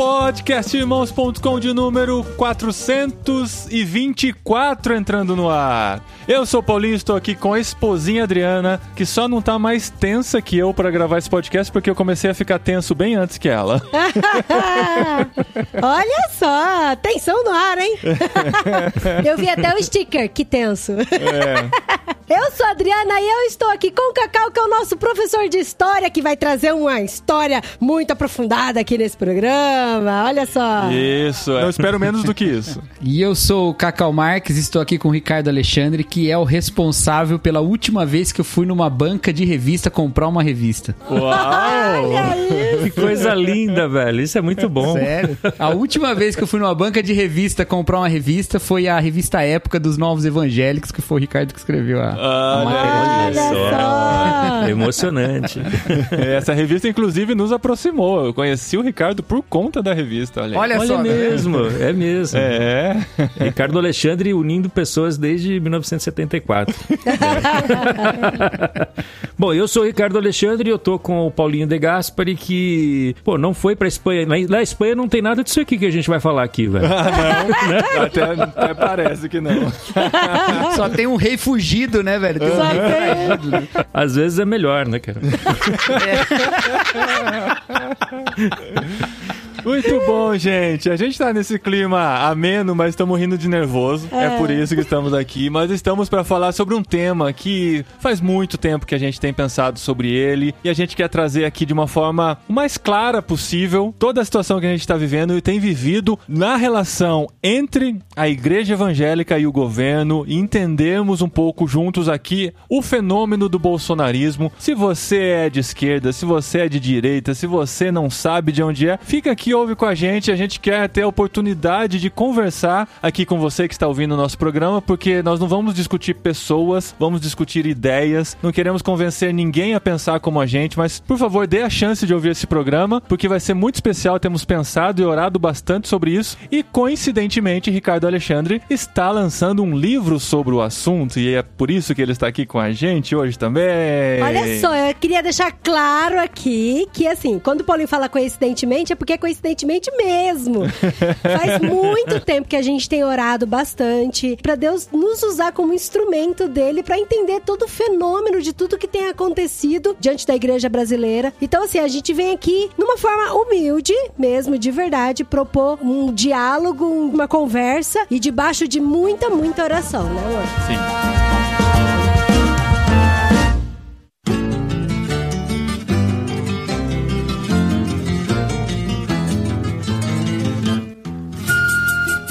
Podcastirmãos.com de número 424 entrando no ar. Eu sou o Paulinho, estou aqui com a esposinha Adriana, que só não tá mais tensa que eu para gravar esse podcast porque eu comecei a ficar tenso bem antes que ela. Olha só, tensão no ar, hein? eu vi até o sticker, que tenso. É. Eu sou a Adriana e eu estou aqui com o Cacau, que é o nosso professor de história, que vai trazer uma história muito aprofundada aqui nesse programa. Olha só. Isso, é. não espero menos do que isso. E eu sou o Cacau Marques, estou aqui com o Ricardo Alexandre, que é o responsável pela última vez que eu fui numa banca de revista comprar uma revista. Uau! Que coisa linda, velho. Isso é muito bom. Sério? A última vez que eu fui numa banca de revista comprar uma revista foi a revista Época dos Novos Evangélicos, que foi o Ricardo que escreveu a, a matéria. Olha só. É emocionante. Essa revista, inclusive, nos aproximou. Eu conheci o Ricardo por conta da revista. Olha. Olha, Olha só, tá mesmo, é mesmo. É. Ricardo Alexandre unindo pessoas desde 1974. Bom, eu sou o Ricardo Alexandre e eu tô com o Paulinho De Gaspari, que, pô, não foi pra Espanha. Na na Espanha não tem nada disso aqui que a gente vai falar aqui, velho. Ah, não. Até, até parece que não. Só tem um rei fugido, né, velho? Tem um rei fugido, né? Às vezes é melhor, né, cara? Muito bom, gente. A gente tá nesse clima ameno, mas estamos rindo de nervoso. É. por isso que estamos aqui. Mas estamos para falar sobre um tema que faz muito tempo que a gente tem pensado sobre ele e a gente quer trazer aqui de uma forma o mais clara possível toda a situação que a gente está vivendo e tem vivido na relação entre a igreja evangélica e o governo e entendermos um pouco juntos aqui o fenômeno do bolsonarismo. Se você é de esquerda, se você é de direita, se você não sabe de onde é, fica aqui, ouve com a gente. A gente quer ter a oportunidade de conversar aqui com você que está ouvindo o nosso programa, porque nós não vamos discutir pessoas, vamos discutir ideias. Não queremos convencer ninguém a pensar como a gente, mas por favor, dê a chance de ouvir esse programa, porque vai ser muito especial. Temos pensado e orado bastante sobre isso. E coincidentemente, Ricardo Alexandre está lançando um livro sobre o assunto, e é por isso que ele está aqui com a gente hoje também. Olha só, eu queria deixar claro aqui que, assim, quando o Paulinho fala coincidentemente, é porque é coincidentemente mesmo. Faz muito tempo que a gente tem orado bastante pra Deus nos usar como instrumento dele pra entender todo o fenômeno de tudo que tem acontecido diante da igreja brasileira. Então, assim, a gente vem aqui numa forma humilde, mesmo, de verdade, propor um diálogo, uma conversa e debaixo de muita, muita oração, né? Sim.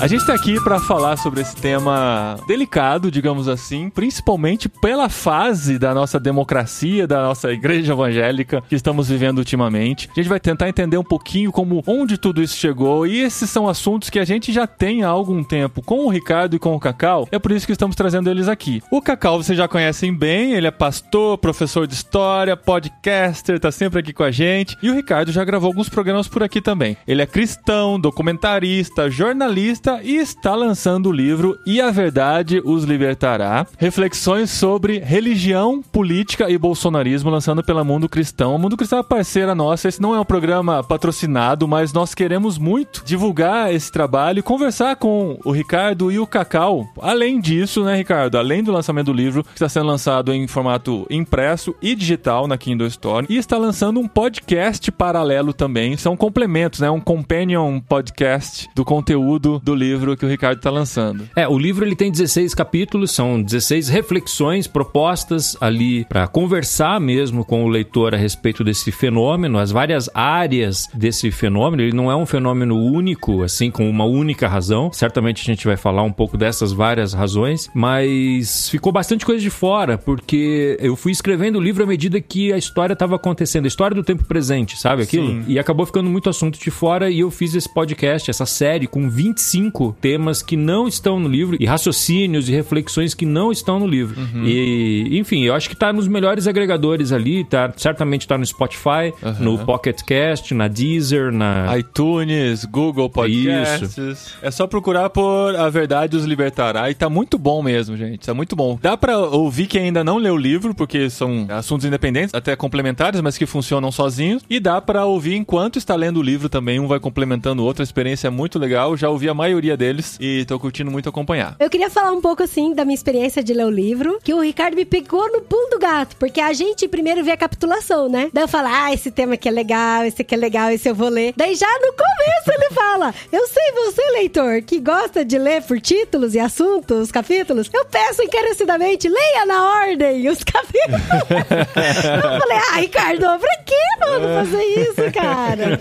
A gente tá aqui para falar sobre esse tema delicado, digamos assim, principalmente pela fase da nossa democracia, da nossa igreja evangélica que estamos vivendo ultimamente. A gente vai tentar entender um pouquinho como onde tudo isso chegou e esses são assuntos que a gente já tem há algum tempo com o Ricardo e com o Cacau. É por isso que estamos trazendo eles aqui. O Cacau vocês já conhecem bem, ele é pastor, professor de história, podcaster, tá sempre aqui com a gente. E o Ricardo já gravou alguns programas por aqui também. Ele é cristão, documentarista, jornalista e está lançando o livro E a Verdade os Libertará. Reflexões sobre religião, política e bolsonarismo, lançando pela Mundo Cristão. O Mundo Cristão é parceira nossa. Esse não é um programa patrocinado, mas nós queremos muito divulgar esse trabalho e conversar com o Ricardo e o Cacau. Além disso, né, Ricardo? Além do lançamento do livro, que está sendo lançado em formato impresso e digital na Kindle Store, e está lançando um podcast paralelo também. São complementos, né? Um companion podcast do conteúdo do livro que o Ricardo está lançando. É, o livro ele tem 16 capítulos, são 16 reflexões propostas ali para conversar mesmo com o leitor a respeito desse fenômeno, as várias áreas desse fenômeno. Ele não é um fenômeno único, assim, com uma única razão. Certamente a gente vai falar um pouco dessas várias razões, mas ficou bastante coisa de fora, porque eu fui escrevendo o livro à medida que a história estava acontecendo, a história do tempo presente, sabe aquilo? Sim. E acabou ficando muito assunto de fora e eu fiz esse podcast, essa série com 25 cinco temas que não estão no livro e raciocínios e reflexões que não estão no livro. E, enfim, eu acho que tá nos melhores agregadores ali, tá? Certamente tá no Spotify, no Pocket Cast, na Deezer, na iTunes, Google Podcasts. É só procurar por A Verdade os Libertará e tá muito bom mesmo, gente. Tá muito bom. Dá pra ouvir quem ainda não leu o livro, porque são assuntos independentes, até complementares, mas que funcionam sozinhos. E dá pra ouvir enquanto está lendo o livro também, um vai complementando o outro. A experiência é muito legal. Já ouvi a maioria deles e tô curtindo muito acompanhar. Eu queria falar um pouco, assim, da minha experiência de ler o livro, que o Ricardo me pegou no pulo do gato, porque a gente primeiro vê a capitulação, né? Daí eu falo, ah, esse tema aqui é legal, esse aqui é legal, esse eu vou ler. Daí já no começo ele fala, eu sei você, leitor, que gosta de ler por títulos e assuntos, os capítulos, eu peço encarecidamente, leia na ordem os capítulos. eu falei, ah, Ricardo, pra que, mano, fazer isso, cara?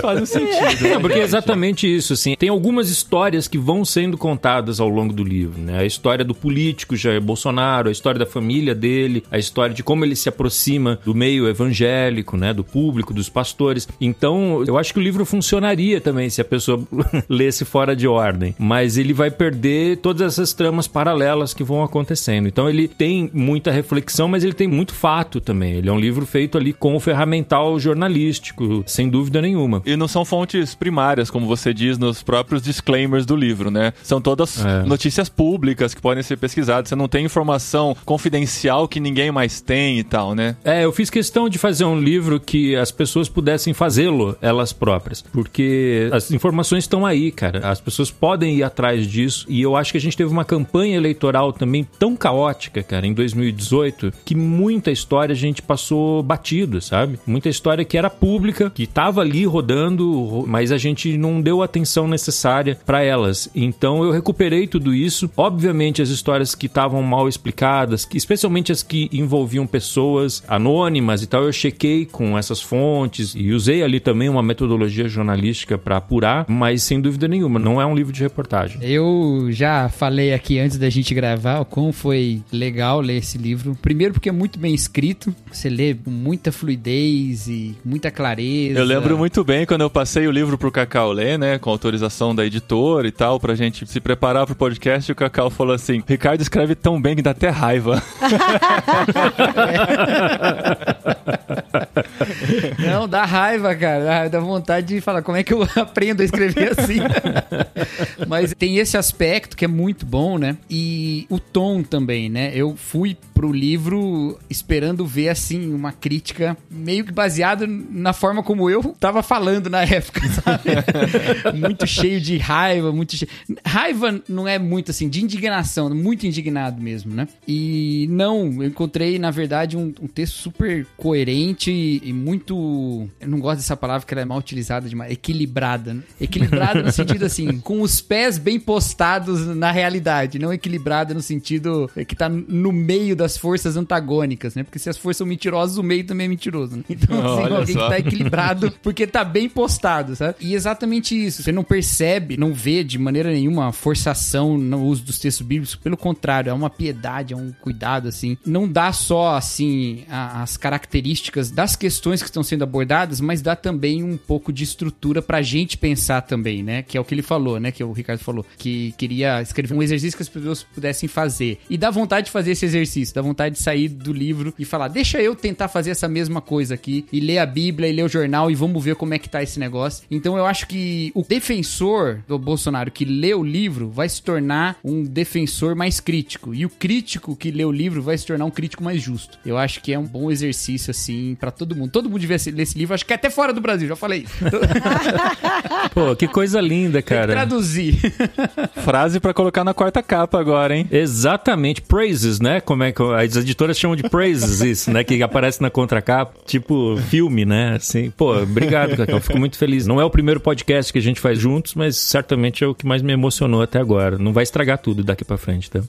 Faz um sentido. Não, porque é exatamente isso, assim. Tem algumas histórias que vão sendo contadas ao longo do livro, né? A história do político Jair Bolsonaro, a história da família dele, a história de como ele se aproxima do meio evangélico, né? Do público, dos pastores. Então, eu acho que o livro funcionaria também se a pessoa lesse fora de ordem. Mas ele vai perder todas essas tramas paralelas que vão acontecendo. Então, ele tem muita reflexão, mas ele tem muito fato também. Ele é um livro feito ali com o ferramental jornalístico, sem dúvida nenhuma. E não são fontes primárias, como você diz nos próprios disclaimers do livro, né? São todas É. notícias públicas que podem ser pesquisadas. Você não tem informação confidencial que ninguém mais tem e tal, né? É, eu fiz questão de fazer um livro que as pessoas pudessem fazê-lo elas próprias, porque as informações estão aí, cara. As pessoas podem ir atrás disso e eu acho que a gente teve uma campanha eleitoral também tão caótica, cara, em 2018, que muita história a gente passou batido, sabe? Muita história que era pública, que tava ali rodando, mas a gente não deu a atenção necessária para elas. Então eu recuperei tudo isso. Obviamente as histórias que estavam mal explicadas, que- especialmente as que envolviam pessoas anônimas e tal, eu chequei com essas fontes e usei ali também uma metodologia jornalística para apurar, mas sem dúvida nenhuma, não é um livro de reportagem. Eu já falei aqui antes da gente gravar o quão foi legal ler esse livro. Primeiro porque é muito bem escrito, você lê com muita fluidez e muita clareza. Eu lembro muito bem quando eu passei o livro pro Cacau ler, né? Com autorização da editora e tal, pra gente se preparar pro podcast. E o Cacau falou assim: Ricardo escreve tão bem que dá até raiva. Não, dá raiva, cara. Dá, vontade de falar como é que eu aprendo a escrever assim. Mas tem esse aspecto que é muito bom, né? E o tom também, né? Eu fui pro livro esperando ver, assim, uma crítica meio que baseada na forma como eu tava falando na época, sabe? muito cheio de raiva, muito cheio... Raiva não é muito, assim, de indignação, muito indignado mesmo, né? E não, eu encontrei, na verdade, um, um texto super coerente e muito... Eu não gosto dessa palavra que ela é mal utilizada demais. Equilibrada, né? Equilibrada no sentido, assim, com os pés bem postados na realidade, não equilibrada no sentido que tá no meio das forças antagônicas, né? Porque se as forças são mentirosas, o meio também é mentiroso, né? Então, assim, Olha alguém só. que tá equilibrado porque tá bem postado, sabe? E exatamente isso. Você não percebe, não vê de maneira nenhuma forçação no uso dos textos bíblicos. Pelo contrário, é uma piedade, é um cuidado, assim. Não dá só, assim, a- as características das questões que estão sendo abordadas, mas dá também um pouco de estrutura pra gente pensar também, né? Que é o que ele falou, né? Que o Ricardo falou. Que queria escrever um exercício que as pessoas pudessem fazer. E dá vontade de fazer esse exercício, dá vontade de sair do livro e falar, deixa eu tentar fazer essa mesma coisa aqui e ler a Bíblia e ler o jornal e vamos ver como é que tá esse negócio. Então eu acho que o defensor do Bolsonaro que lê o livro vai se tornar um defensor mais crítico e o crítico que lê o livro vai se tornar um crítico mais justo. Eu acho que é um bom exercício assim pra todo mundo. Todo mundo devia ler esse livro, acho que até fora do Brasil, já falei. Pô, que coisa linda, cara. Traduzir. Frase pra colocar na quarta capa agora, hein? Exatamente, praises, né? Como é que as editoras chamam de praises isso, né? Que aparece na contracapa, tipo filme, né? Assim, pô, obrigado, Cacau. Fico muito feliz. Não é o primeiro podcast que a gente faz juntos, mas certamente é o que mais me emocionou até agora. Não vai estragar tudo daqui pra frente, tá?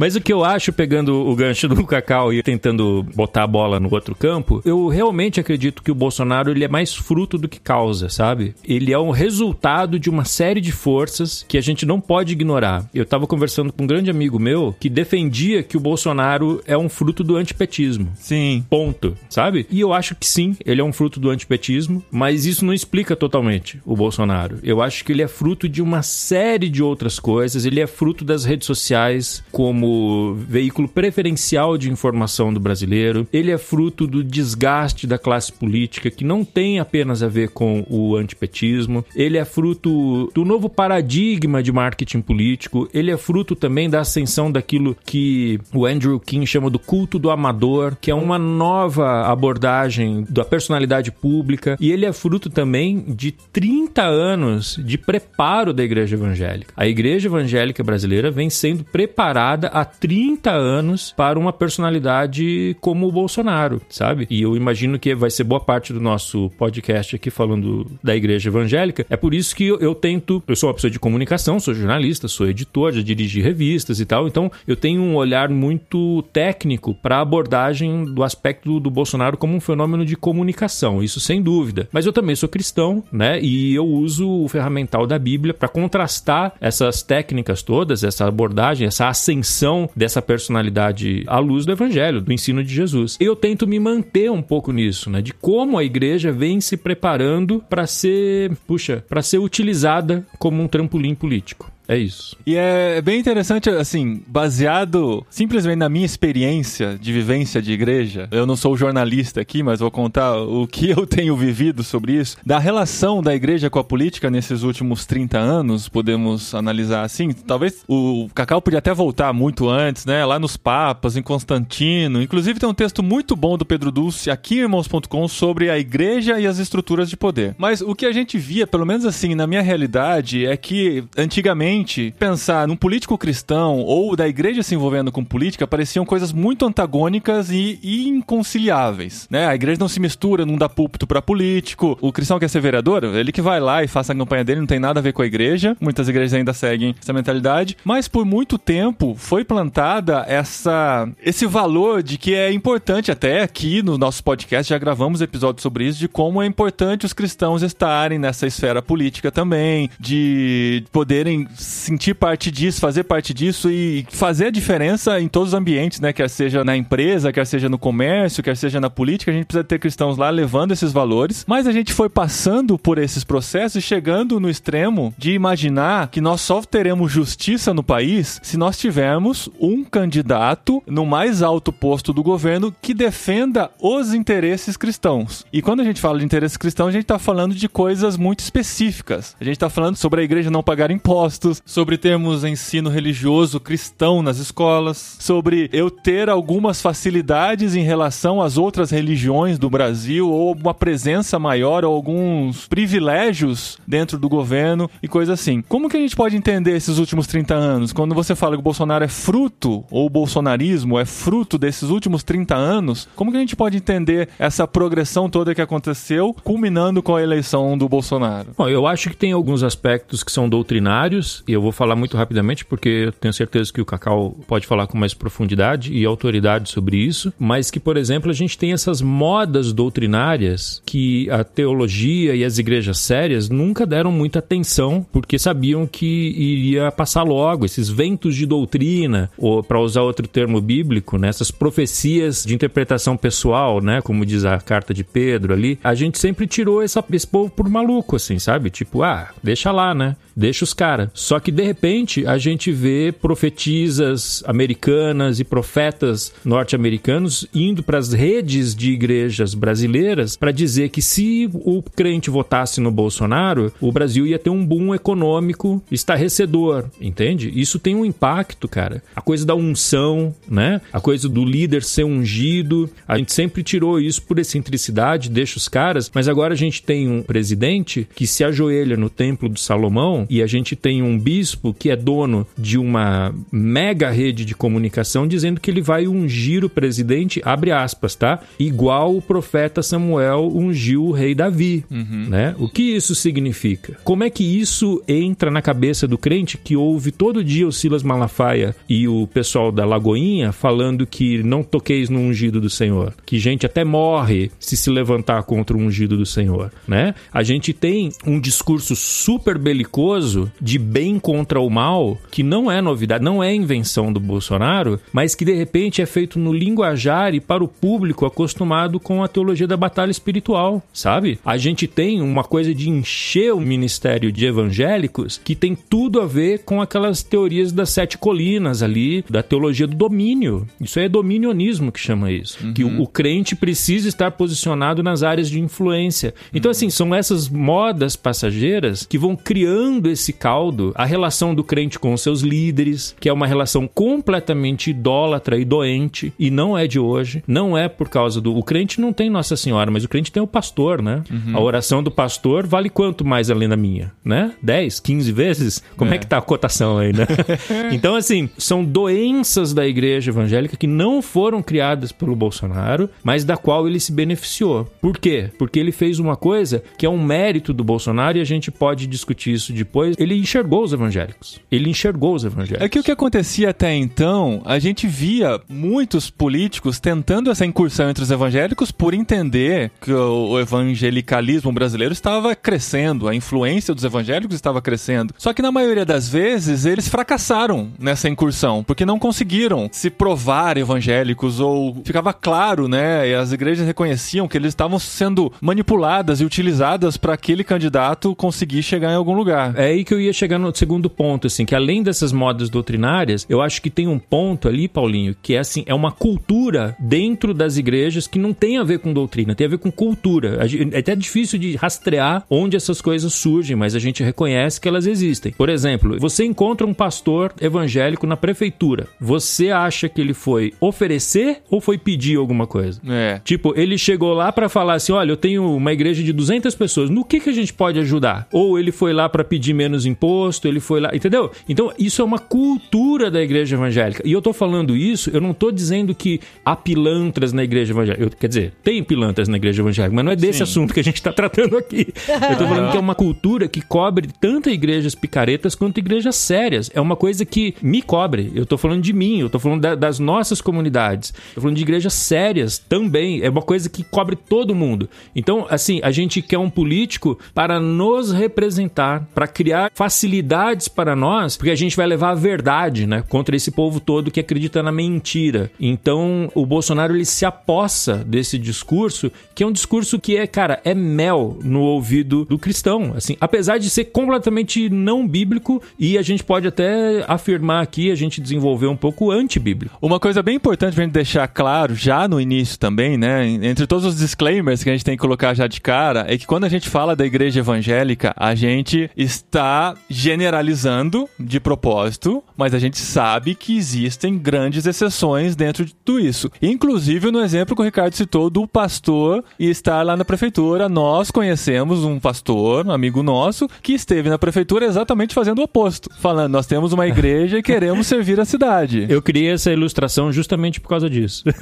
Mas o que eu acho, pegando o gancho do Cacau e tentando botar a bola no outro campo, eu realmente acredito que o Bolsonaro ele é mais fruto do que causa, sabe? Ele é um resultado de uma série de forças que a gente não pode ignorar. Eu tava conversando com um grande amigo meu que defendia que o Bolsonaro é um fruto do antipetismo. Sim. Ponto, sabe? E eu acho que sim, ele é um fruto do antipetismo, mas isso não explica totalmente o Bolsonaro. Eu acho que ele é fruto de uma série de outras coisas, ele é fruto das redes sociais como veículo preferencial de informação do brasileiro, ele é fruto do desgaste da classe política que não tem apenas a ver com o antipetismo, ele é fruto do novo paradigma de marketing político, ele é fruto também da ascensão daquilo que o Andrew King chama do culto do amador, que é uma nova abordagem da personalidade pública, e ele é fruto também de 30 anos de preparo da igreja evangélica. A igreja evangélica brasileira vem sendo preparada há 30 anos para uma personalidade como o Bolsonaro, sabe? E eu imagino que vai ser boa parte do nosso podcast aqui falando da igreja evangélica. É por isso que eu, eu tento, eu sou uma pessoa de comunicação, sou jornalista, sou editor, já dirigi revistas e tal, então eu tenho um olhar muito técnico para a abordagem do aspecto do Bolsonaro como um fenômeno de comunicação, isso sem dúvida. Mas eu também sou cristão, né? E eu uso o ferramental da Bíblia para contrastar essas técnicas todas, essa abordagem, essa ascensão dessa personalidade à luz do evangelho, do ensino de Jesus. Eu tento me manter um pouco nisso, né? De como a igreja vem se preparando para ser, puxa, para ser utilizada como um trampolim político. É isso. E é bem interessante, assim, baseado simplesmente na minha experiência de vivência de igreja. Eu não sou jornalista aqui, mas vou contar o que eu tenho vivido sobre isso. Da relação da igreja com a política nesses últimos 30 anos, podemos analisar assim. Talvez o Cacau podia até voltar muito antes, né? Lá nos Papas, em Constantino. Inclusive tem um texto muito bom do Pedro Dulce aqui em irmãos.com sobre a igreja e as estruturas de poder. Mas o que a gente via, pelo menos assim, na minha realidade, é que antigamente pensar num político cristão ou da igreja se envolvendo com política pareciam coisas muito antagônicas e, inconciliáveis, né? A igreja não se mistura, não dá púlpito para político. O cristão quer ser vereador, ele que vai lá e faça a campanha dele, não tem nada a ver com a igreja. Muitas igrejas ainda seguem essa mentalidade, mas por muito tempo foi plantada essa esse valor de que é importante até aqui no nosso podcast já gravamos episódios sobre isso de como é importante os cristãos estarem nessa esfera política também, de poderem sentir parte disso, fazer parte disso e fazer a diferença em todos os ambientes, né? Quer seja na empresa, quer seja no comércio, quer seja na política, a gente precisa ter cristãos lá levando esses valores. Mas a gente foi passando por esses processos e chegando no extremo de imaginar que nós só teremos justiça no país se nós tivermos um candidato no mais alto posto do governo que defenda os interesses cristãos. E quando a gente fala de interesses cristãos, a gente está falando de coisas muito específicas. A gente está falando sobre a igreja não pagar impostos, sobre termos ensino religioso cristão nas escolas, sobre eu ter algumas facilidades em relação às outras religiões do Brasil, ou uma presença maior, ou alguns privilégios dentro do governo e coisa assim. Como que a gente pode entender esses últimos 30 anos? Quando você fala que o Bolsonaro é fruto, ou o bolsonarismo é fruto desses últimos 30 anos, como que a gente pode entender essa progressão toda que aconteceu, culminando com a eleição do Bolsonaro? Bom, eu acho que tem alguns aspectos que são doutrinários e eu vou falar muito rapidamente porque eu tenho certeza que o Cacau pode falar com mais profundidade e autoridade sobre isso, mas que, por exemplo, a gente tem essas modas doutrinárias que a teologia e as igrejas sérias nunca deram muita atenção porque sabiam que iria passar logo esses ventos de doutrina, ou para usar outro termo bíblico, né, essas profecias de interpretação pessoal, né, como diz a carta de Pedro ali, a gente sempre tirou essa, esse povo por maluco, assim, sabe? Tipo, ah, deixa lá, né? Deixa os caras. Só que de repente a gente vê profetisas americanas e profetas norte-americanos indo para as redes de igrejas brasileiras para dizer que se o crente votasse no Bolsonaro, o Brasil ia ter um boom econômico estarrecedor, entende? Isso tem um impacto, cara. A coisa da unção, né? A coisa do líder ser ungido. A gente sempre tirou isso por excentricidade, deixa os caras, mas agora a gente tem um presidente que se ajoelha no templo do Salomão e a gente tem um bispo que é dono de uma mega rede de comunicação dizendo que ele vai ungir o presidente, abre aspas, tá? Igual o profeta Samuel ungiu o rei Davi, né? O que isso significa? Como é que isso entra na cabeça do crente que ouve todo dia o Silas Malafaia e o pessoal da Lagoinha falando que não toqueis no ungido do Senhor, que gente até morre se se levantar contra o ungido do Senhor, né? A gente tem um discurso super belicoso de bem contra o mal, que não é novidade, não é invenção do Bolsonaro, mas que de repente é feito no linguajar e para o público acostumado com a teologia da batalha espiritual, sabe? A gente tem uma coisa de encher o ministério de evangélicos que tem tudo a ver com aquelas teorias das sete colinas ali, da teologia do domínio. Isso é dominionismo que chama isso. Que o, o crente precisa estar posicionado nas áreas de influência. Então, assim, são essas modas passageiras que vão criando esse caldo, a relação do crente com seus líderes, que é uma relação completamente idólatra e doente, e não é de hoje. Não é por causa do. O crente não tem Nossa Senhora, mas o crente tem o pastor, né? A oração do pastor vale quanto mais além da minha, né? 10, 15 vezes? Como é, É. que tá a cotação aí, né? então, assim, são doenças da igreja evangélica que não foram criadas pelo Bolsonaro, mas da qual ele se beneficiou. Por quê? Porque ele fez uma coisa que é um mérito do Bolsonaro e a gente pode discutir isso depois. Ele enxergou os evangélicos. Ele enxergou os evangélicos. É que o que acontecia até então, a gente via muitos políticos tentando essa incursão entre os evangélicos por entender que o evangelicalismo brasileiro estava crescendo, a influência dos evangélicos estava crescendo. Só que na maioria das vezes eles fracassaram nessa incursão, porque não conseguiram se provar evangélicos ou ficava claro, né? E as igrejas reconheciam que eles estavam sendo manipuladas e utilizadas para aquele candidato conseguir chegar em algum lugar. É aí que eu ia chegar no segundo ponto, assim, que além dessas modas doutrinárias, eu acho que tem um ponto ali, Paulinho, que é assim, é uma cultura dentro das igrejas que não tem a ver com doutrina, tem a ver com cultura. É até difícil de rastrear onde essas coisas surgem, mas a gente reconhece que elas existem. Por exemplo, você encontra um pastor evangélico na prefeitura. Você acha que ele foi oferecer ou foi pedir alguma coisa? É. Tipo, ele chegou lá pra falar assim: olha, eu tenho uma igreja de 200 pessoas, no que, que a gente pode ajudar? Ou ele foi lá pra pedir menos imposto, ele foi lá, entendeu? Então, isso é uma cultura da igreja evangélica. E eu tô falando isso, eu não tô dizendo que há pilantras na igreja evangélica. Eu- quer dizer, tem pilantras na igreja evangélica, mas não é desse Sim. assunto que a gente tá tratando aqui. Eu tô falando que é uma cultura que cobre tanto igrejas picaretas quanto igrejas sérias. É uma coisa que me cobre. Eu tô falando de mim, eu tô falando da- das nossas comunidades. Tô falando de igrejas sérias também. É uma coisa que cobre todo mundo. Então, assim, a gente quer um político para nos representar, para criar facilidades para nós, porque a gente vai levar a verdade, né, contra esse povo todo que acredita na mentira. Então, o Bolsonaro ele se apossa desse discurso, que é um discurso que é, cara, é mel no ouvido do cristão, assim, apesar de ser completamente não bíblico e a gente pode até afirmar aqui, a gente desenvolver um pouco antibíblico. Uma coisa bem importante pra gente deixar claro, já no início também, né? Entre todos os disclaimers que a gente tem que colocar já de cara, é que quando a gente fala da igreja evangélica, a gente está generalizando de propósito, mas a gente sabe que existem grandes exceções dentro de tudo isso. Inclusive no exemplo que o Ricardo citou do pastor e estar lá na prefeitura, nós conhecemos um pastor, um amigo nosso, que esteve na prefeitura exatamente fazendo o oposto, falando: nós temos uma igreja e queremos servir a cidade. Eu criei essa ilustração justamente por causa disso.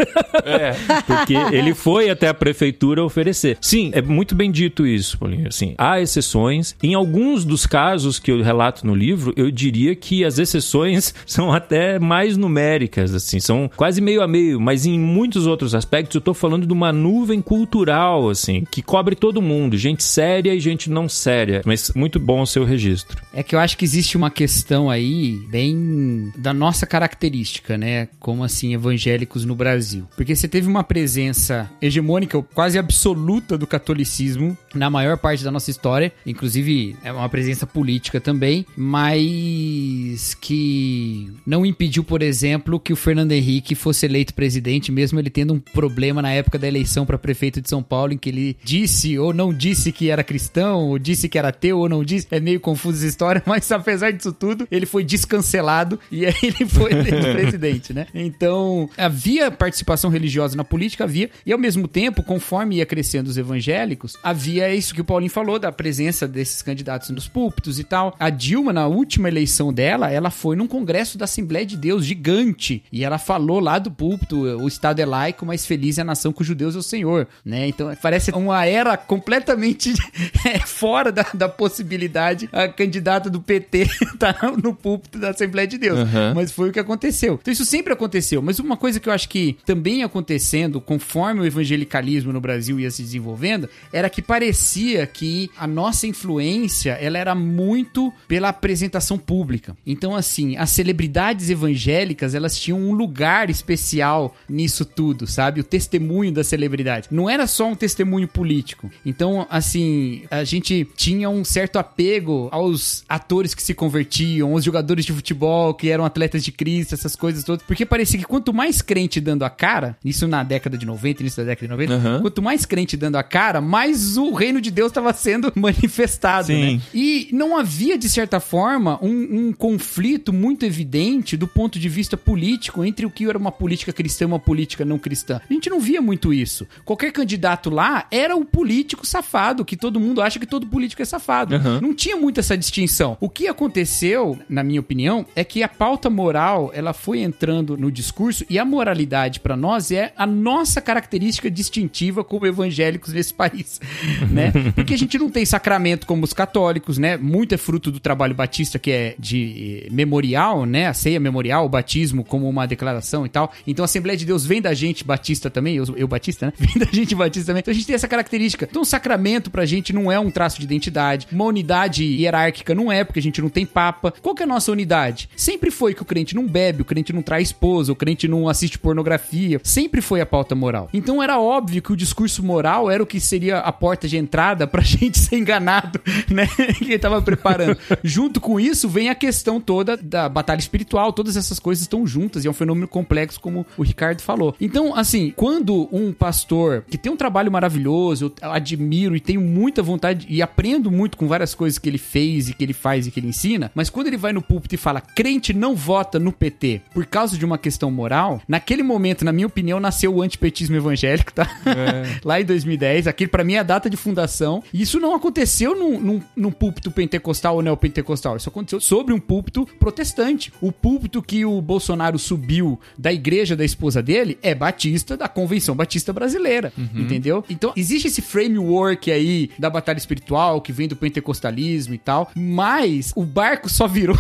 É. Porque ele foi até a prefeitura oferecer. Sim, é muito bem dito isso, Paulinho. Assim, há exceções. Em alguns dos casos que eu relato no livro, eu diria que as exceções são até mais numéricas, assim, são quase meio a meio, mas em muitos outros aspectos eu tô falando de uma nuvem cultural, assim, que cobre todo mundo, gente séria e gente não séria. Mas muito bom o seu registro. É que eu acho que existe uma questão aí bem da nossa característica, né? Como assim, evangélicos no Brasil. Porque você teve uma presença hegemônica, quase absoluta do catolicismo na maior parte da nossa história. Inclusive, é uma presença política também, mas que não impediu, por exemplo, que o Fernando Henrique fosse eleito presidente, mesmo ele tendo um problema na época da eleição para prefeito de São Paulo, em que ele disse ou não disse que era cristão, ou disse que era ateu ou não disse. É meio confusa essa história, mas apesar disso tudo, ele foi descancelado e aí ele foi eleito presidente, né? Então, havia participação religiosa na política, havia, e ao mesmo tempo, conforme ia crescendo os evangélicos, havia isso que o Paulinho falou, da presença desses candidatos nos púlpitos, púlpitos e tal. A Dilma, na última eleição dela, ela foi num congresso da Assembleia de Deus gigante e ela falou lá do púlpito: o Estado é laico, mas feliz é a nação com os judeus é o Senhor, né? Então parece uma era completamente é, fora da, da possibilidade a candidata do PT tá no púlpito da Assembleia de Deus. Uhum. Mas foi o que aconteceu. Então isso sempre aconteceu. Mas uma coisa que eu acho que também acontecendo conforme o evangelicalismo no Brasil ia se desenvolvendo era que parecia que a nossa influência ela era muito pela apresentação pública. Então assim, as celebridades evangélicas elas tinham um lugar especial nisso tudo, sabe? O testemunho da celebridade. Não era só um testemunho político. Então assim, a gente tinha um certo apego aos atores que se convertiam, aos jogadores de futebol que eram atletas de Cristo, essas coisas todas. Porque parecia que quanto mais crente dando a cara, isso na década de 90, início da década de 90, Uhum. quanto mais crente dando a cara, mais o reino de Deus estava sendo manifestado, Sim. né? E não havia, de certa forma, um, um conflito muito evidente do ponto de vista político entre o que era uma política cristã e uma política não cristã. A gente não via muito isso. Qualquer candidato lá era o político safado, que todo mundo acha que todo político é safado. Uhum. Não tinha muito essa distinção. O que aconteceu, na minha opinião, é que a pauta moral, ela foi entrando no discurso e a moralidade para nós é a nossa característica distintiva como evangélicos nesse país, né? Porque a gente não tem sacramento como os católicos, né? Muito é fruto do trabalho batista que é de eh, memorial, né? A ceia memorial, o batismo como uma declaração e tal. Então a Assembleia de Deus vem da gente batista também, eu, eu batista, né? Vem da gente batista também. Então a gente tem essa característica. Então o sacramento pra gente não é um traço de identidade, uma unidade hierárquica não é, porque a gente não tem papa. Qual que é a nossa unidade? Sempre foi que o crente não bebe, o crente não traz esposa, o crente não assiste pornografia. Sempre foi a pauta moral. Então era óbvio que o discurso moral era o que seria a porta de entrada pra gente ser enganado, né? Quem tava preparando. Junto com isso vem a questão toda da batalha espiritual, todas essas coisas estão juntas e é um fenômeno complexo, como o Ricardo falou. Então, assim, quando um pastor que tem um trabalho maravilhoso, eu admiro e tenho muita vontade e aprendo muito com várias coisas que ele fez e que ele faz e que ele ensina, mas quando ele vai no púlpito e fala crente não vota no PT por causa de uma questão moral, naquele momento, na minha opinião, nasceu o antipetismo evangélico, tá? Lá em 2010, aquele pra mim é a data de fundação. E isso não aconteceu num, num, num púlpito pentecostal ou neopentecostal, isso aconteceu sobre um púlpito protestante. O púlpito que o Bolsonaro subiu da igreja da esposa dele é batista da Convenção Batista Brasileira, entendeu? Então existe esse framework aí da batalha espiritual que vem do pentecostalismo e tal, mas o barco só virou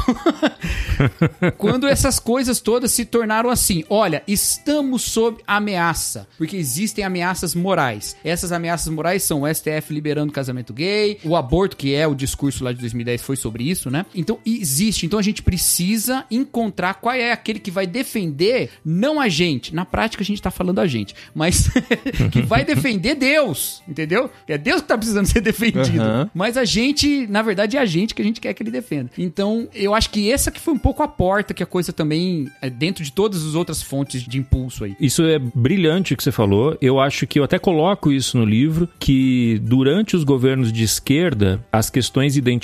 quando essas coisas todas se tornaram assim. Olha, estamos sob ameaça, porque existem ameaças morais. Essas ameaças morais são o STF liberando o casamento gay, o aborto, que é o discurso lá de 2010 foi sobre isso, né? Então existe. Então a gente precisa encontrar qual é aquele que vai defender não a gente. Na prática a gente tá falando a gente, mas que vai defender Deus, entendeu? É Deus que tá precisando ser defendido. Aham. Mas a gente, na verdade, é a gente que a gente quer que ele defenda. Então, eu acho que essa que foi um pouco a porta que a coisa também, é dentro de todas as outras fontes de impulso aí. Isso é brilhante o que você falou. Eu acho que eu até coloco isso no livro, que durante os governos de esquerda, as questões identitárias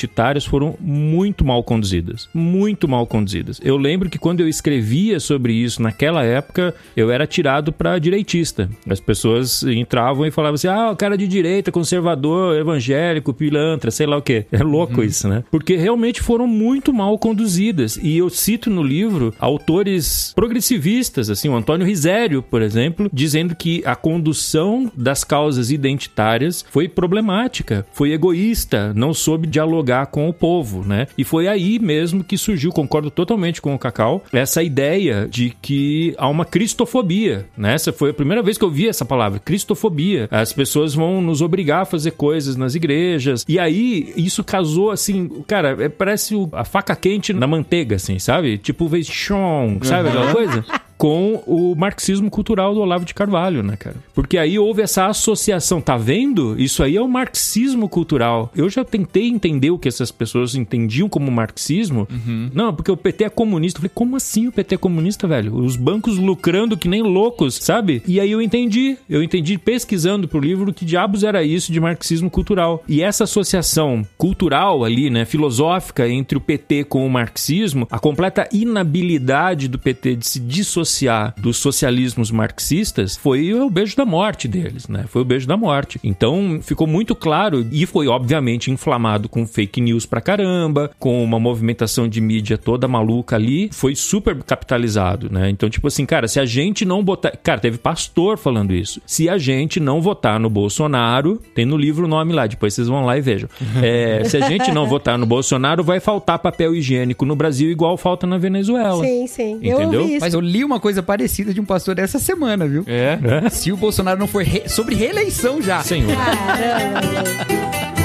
foram muito mal conduzidas. Muito mal conduzidas. Eu lembro que quando eu escrevia sobre isso naquela época, eu era tirado pra direitista. As pessoas entravam e falavam assim: ah, o cara de direita, conservador, evangélico, pilantra, sei lá o quê. É louco isso, né? Porque realmente foram muito mal conduzidas. E eu cito no livro autores progressivistas, assim, o Antônio Risério, por exemplo, dizendo que a condução das causas identitárias foi problemática, foi egoísta, não soube dialogar com o povo, né? E foi aí mesmo que surgiu, concordo totalmente com o Cacau, essa ideia de que há uma cristofobia, né? Essa foi a primeira vez que eu vi essa palavra, cristofobia. As pessoas vão nos obrigar a fazer coisas nas igrejas. E aí, isso casou assim, cara, é- parece a faca quente na manteiga, assim, sabe? Tipo, vez chon, sabe aquela coisa? com o marxismo cultural do Olavo de Carvalho, né, cara? Porque aí houve essa associação, tá vendo? Isso aí é o marxismo cultural. Eu já tentei entender o que essas pessoas entendiam como marxismo. Não, porque o PT é comunista. Eu falei, como assim o PT é comunista, velho? Os bancos lucrando que nem loucos, sabe? E aí eu entendi. Eu entendi pesquisando pro livro que diabos era isso de marxismo cultural. E essa associação cultural ali, né, filosófica entre o PT com o marxismo, a completa inabilidade do PT de se dissociar associar dos socialismos marxistas foi o beijo da morte deles, né? Foi o beijo da morte. Então ficou muito claro e foi obviamente inflamado com fake news pra caramba, com uma movimentação de mídia toda maluca ali, foi super capitalizado, né? Então, tipo assim, cara, se a gente não botar. Cara, teve pastor falando isso. Se a gente não votar no Bolsonaro, tem no livro o nome lá, depois vocês vão lá e vejam. É, se a gente não votar no Bolsonaro, vai faltar papel higiênico no Brasil, igual falta na Venezuela. Sim, sim. Eu Entendeu? ouvi isso. Mas eu li uma coisa parecida de um pastor essa semana, viu? É. Se o Bolsonaro não for re- sobre reeleição já. Senhor. Caramba.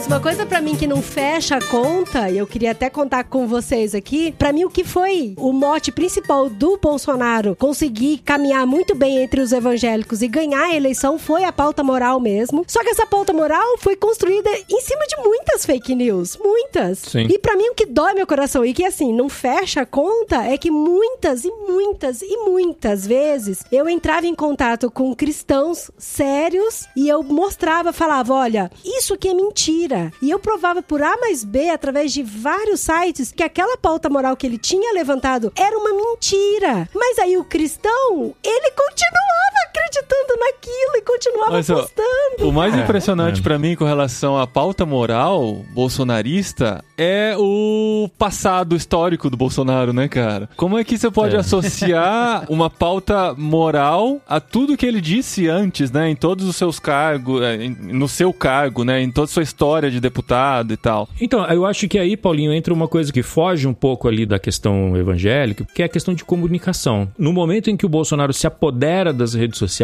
Mas uma coisa pra mim que não fecha a conta, e eu queria até contar com vocês aqui, pra mim o que foi o mote principal do Bolsonaro conseguir caminhar muito bem entre os evangélicos e ganhar a eleição foi a pauta moral mesmo. Só que essa pauta moral foi construída em cima de muitas fake news, muitas. Sim. E pra mim o que dói meu coração e que assim não fecha a conta é que muitas e muitas e muitas vezes eu entrava em contato com cristãos sérios e eu mostrava, falava, olha, isso aqui é mentira. E eu provava por A mais B através de vários sites que aquela pauta moral que ele tinha levantado era uma mentira. Mas aí o cristão, ele continuava acreditando naquilo e continuava Mas, postando. O mais É, impressionante é. pra mim com relação à pauta moral bolsonarista é o passado histórico do Bolsonaro, né, cara? Como é que você pode É. associar uma pauta moral a tudo que ele disse antes, né? Em todos os seus cargos, é, no seu cargo, né? Em toda a sua história de deputado e tal. Então, eu acho que aí, Paulinho, entra uma coisa que foge um pouco ali da questão evangélica, que é a questão de comunicação. No momento em que o Bolsonaro se apodera das redes sociais,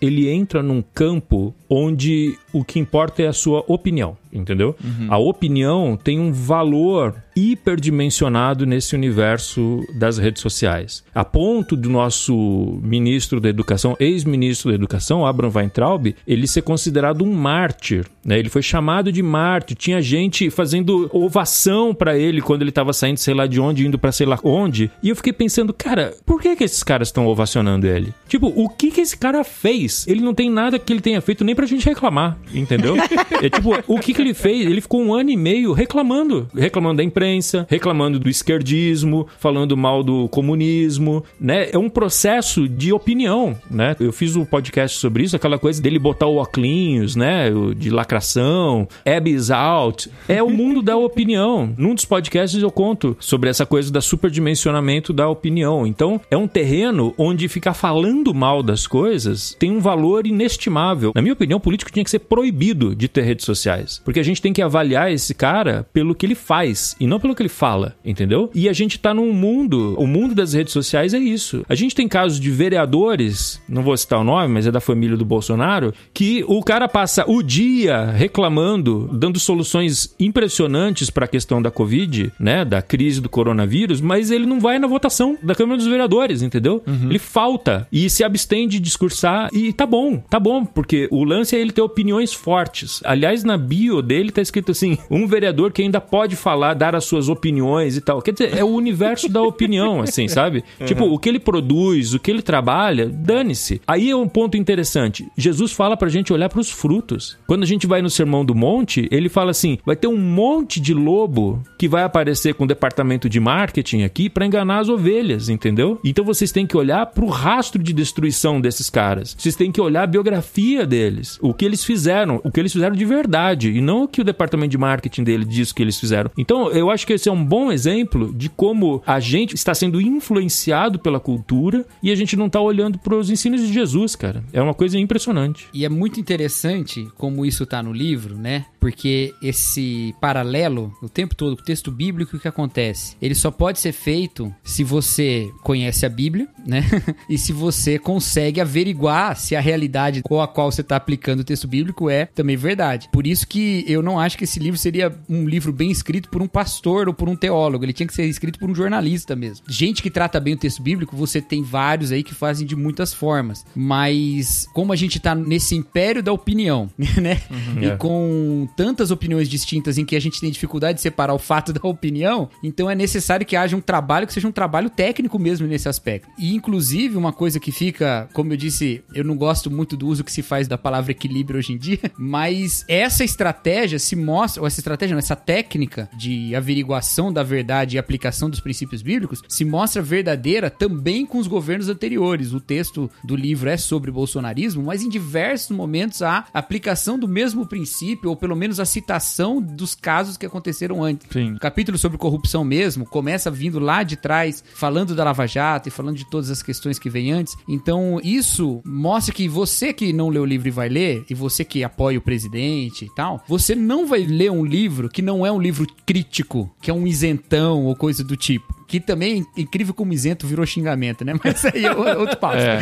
ele entra num campo onde o que importa é a sua opinião, entendeu? A opinião tem um valor hiperdimensionado nesse universo das redes sociais. A ponto do nosso ministro da Educação, ex-ministro da Educação, Abraham Weintraub, ele ser considerado um mártir, né? Ele foi chamado de mártir. Tinha gente fazendo ovação pra ele quando ele tava saindo, sei lá de onde, indo pra sei lá onde. E eu fiquei pensando, cara, por que que esses caras estão ovacionando ele? Tipo, o que que esse cara fez? Ele não tem nada que ele tenha feito nem pra gente reclamar, entendeu? é tipo, o que que ele fez? Ele ficou um ano e meio reclamando, reclamando da imprensa, reclamando do esquerdismo, falando mal do comunismo, né? É um processo de opinião, né? Eu fiz um podcast sobre isso, aquela coisa dele botar o óculos, né? De lacração, Abby is out. É o mundo da opinião. Num dos podcasts eu conto sobre essa coisa da superdimensionamento da opinião. Então, é um terreno onde ficar falando mal das coisas tem um valor inestimável. Na minha opinião, o político tinha que ser proibido de ter redes sociais. Porque a gente tem que avaliar esse cara pelo que ele faz e não pelo que ele fala, entendeu? E a gente tá num mundo, o mundo das redes sociais é isso. A gente tem casos de vereadores, não vou citar o nome, mas é da família do Bolsonaro, que o cara passa o dia reclamando, dando soluções impressionantes para a questão da Covid, né, da crise do coronavírus, mas ele não vai na votação da Câmara dos Vereadores, entendeu? Ele falta e se abstém de discursar e tá bom, tá bom, porque o lance é ele ter opiniões fortes. Aliás, na bio dele tá escrito assim: um vereador que ainda pode falar, dar as suas opiniões e tal. Quer dizer, é o universo da opinião, assim, sabe? Tipo, o que ele produz, o que ele trabalha, dane-se. Aí é um ponto interessante. Jesus fala pra gente olhar pros frutos. Quando a gente vai no Sermão do Monte, ele fala assim: vai ter um monte de lobo que vai aparecer com o departamento de marketing aqui pra enganar as ovelhas, entendeu? Então vocês têm que olhar pro rastro de destruição desses caras. Vocês têm que olhar a biografia deles, o que eles fizeram, o que eles fizeram de verdade, e não o que o departamento de marketing dele diz que eles fizeram. Então, eu acho que esse é um bom exemplo de como a gente está sendo influenciado pela cultura e a gente não tá olhando pros ensinos de Jesus, cara. É uma coisa impressionante. E é muito interessante como isso tá no livro, né? Porque esse paralelo, o tempo todo, com o texto bíblico, o que acontece? Ele só pode ser feito se você conhece a Bíblia, né? e se você consegue averiguar se a realidade com a qual você tá aplicando o texto bíblico bíblico é também verdade. Por isso que eu não acho que esse livro seria um livro bem escrito por um pastor ou por um teólogo. Ele tinha que ser escrito por um jornalista mesmo. Gente que trata bem o texto bíblico, você tem vários aí que fazem de muitas formas. Mas como a gente tá nesse império da opinião, né? Uhum. e É. com tantas opiniões distintas em que a gente tem dificuldade de separar o fato da opinião, então é necessário que haja um trabalho que seja um trabalho técnico mesmo nesse aspecto. E inclusive uma coisa que fica, como eu disse, eu não gosto muito do uso que se faz da palavra equilíbrio hoje em dia, mas essa estratégia se mostra, ou essa estratégia, não, essa técnica de averiguação da verdade e aplicação dos princípios bíblicos se mostra verdadeira também com os governos anteriores. O texto do livro é sobre bolsonarismo, mas em diversos momentos há aplicação do mesmo princípio, ou pelo menos a citação dos casos que aconteceram antes. Sim. O capítulo sobre corrupção mesmo começa vindo lá de trás, falando da Lava Jato e falando de todas as questões que vêm antes. Então, isso mostra que você que não leu o livro e vai ler, e você que apoia o presidente e tal, você não vai ler um livro que não é um livro crítico, que é um isentão ou coisa do tipo. Que também, incrível como isento, virou xingamento, né? Mas aí é outro passo. É.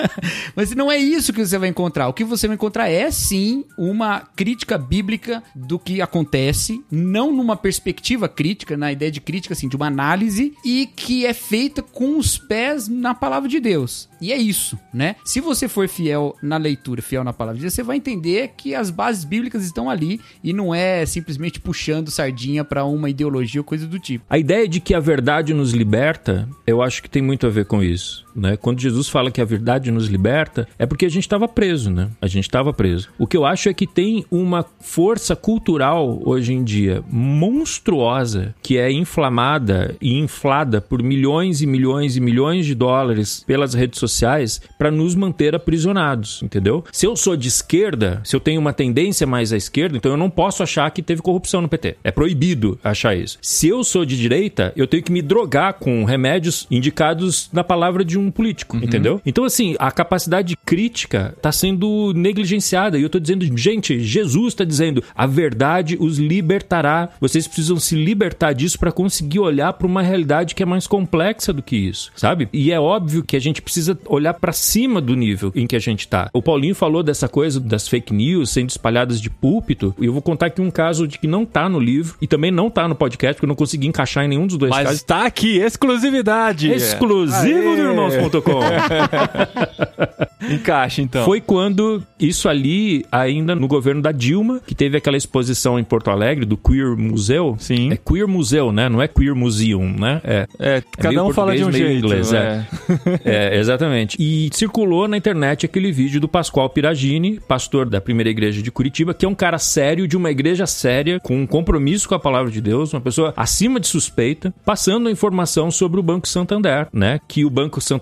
Mas não é isso que você vai encontrar. O que você vai encontrar é sim uma crítica bíblica do que acontece, não numa perspectiva crítica, na ideia de crítica assim, de uma análise e que é feita com os pés na palavra de Deus. E é isso, né? Se você for fiel na leitura, fiel na palavra de Deus, você vai entender que as bases bíblicas estão ali e não é simplesmente puxando sardinha pra uma ideologia ou coisa do tipo. A ideia de que a verdade nos liberta, eu acho que tem muito a ver com isso. Né? Quando Jesus fala que a verdade nos liberta, é porque a gente estava preso, né? A gente estava preso. O que eu acho é que tem uma força cultural hoje em dia monstruosa que é inflamada e inflada por milhões e milhões e milhões de dólares pelas redes sociais para nos manter aprisionados, entendeu? Se eu sou de esquerda, se eu tenho uma tendência mais à esquerda, então eu não posso achar que teve corrupção no PT. É proibido achar isso. Se eu sou de direita, eu tenho que me drogar com remédios indicados na palavra de um político, entendeu? Então, assim, a capacidade crítica está sendo negligenciada. E eu tô dizendo, gente, Jesus está dizendo, a verdade os libertará. Vocês precisam se libertar disso para conseguir olhar para uma realidade que é mais complexa do que isso, sabe? E é óbvio que a gente precisa olhar para cima do nível em que a gente tá. O Paulinho falou dessa coisa das fake news sendo espalhadas de púlpito. E eu vou contar aqui um caso de que não tá no livro e também não tá no podcast, porque eu não consegui encaixar em nenhum dos dois Mas casos. tá aqui, exclusividade. Exclusivo Aê. do irmãos.com. Encaixe, então. Foi quando isso ali, ainda no governo da Dilma, que teve aquela exposição em Porto Alegre do Queer Museu. Sim. É Queer Museu, né? Não é Queer Museum, né? É. É, cada meio um fala de um jeito. inglês, é. É, exatamente. E circulou na internet aquele vídeo do Pascoal Piragini, pastor da primeira igreja de Curitiba, que é um cara sério, de uma igreja séria, com um compromisso com a palavra de Deus, uma pessoa acima de suspeita, passando a informação sobre o Banco Santander, né? Que o Banco Santander,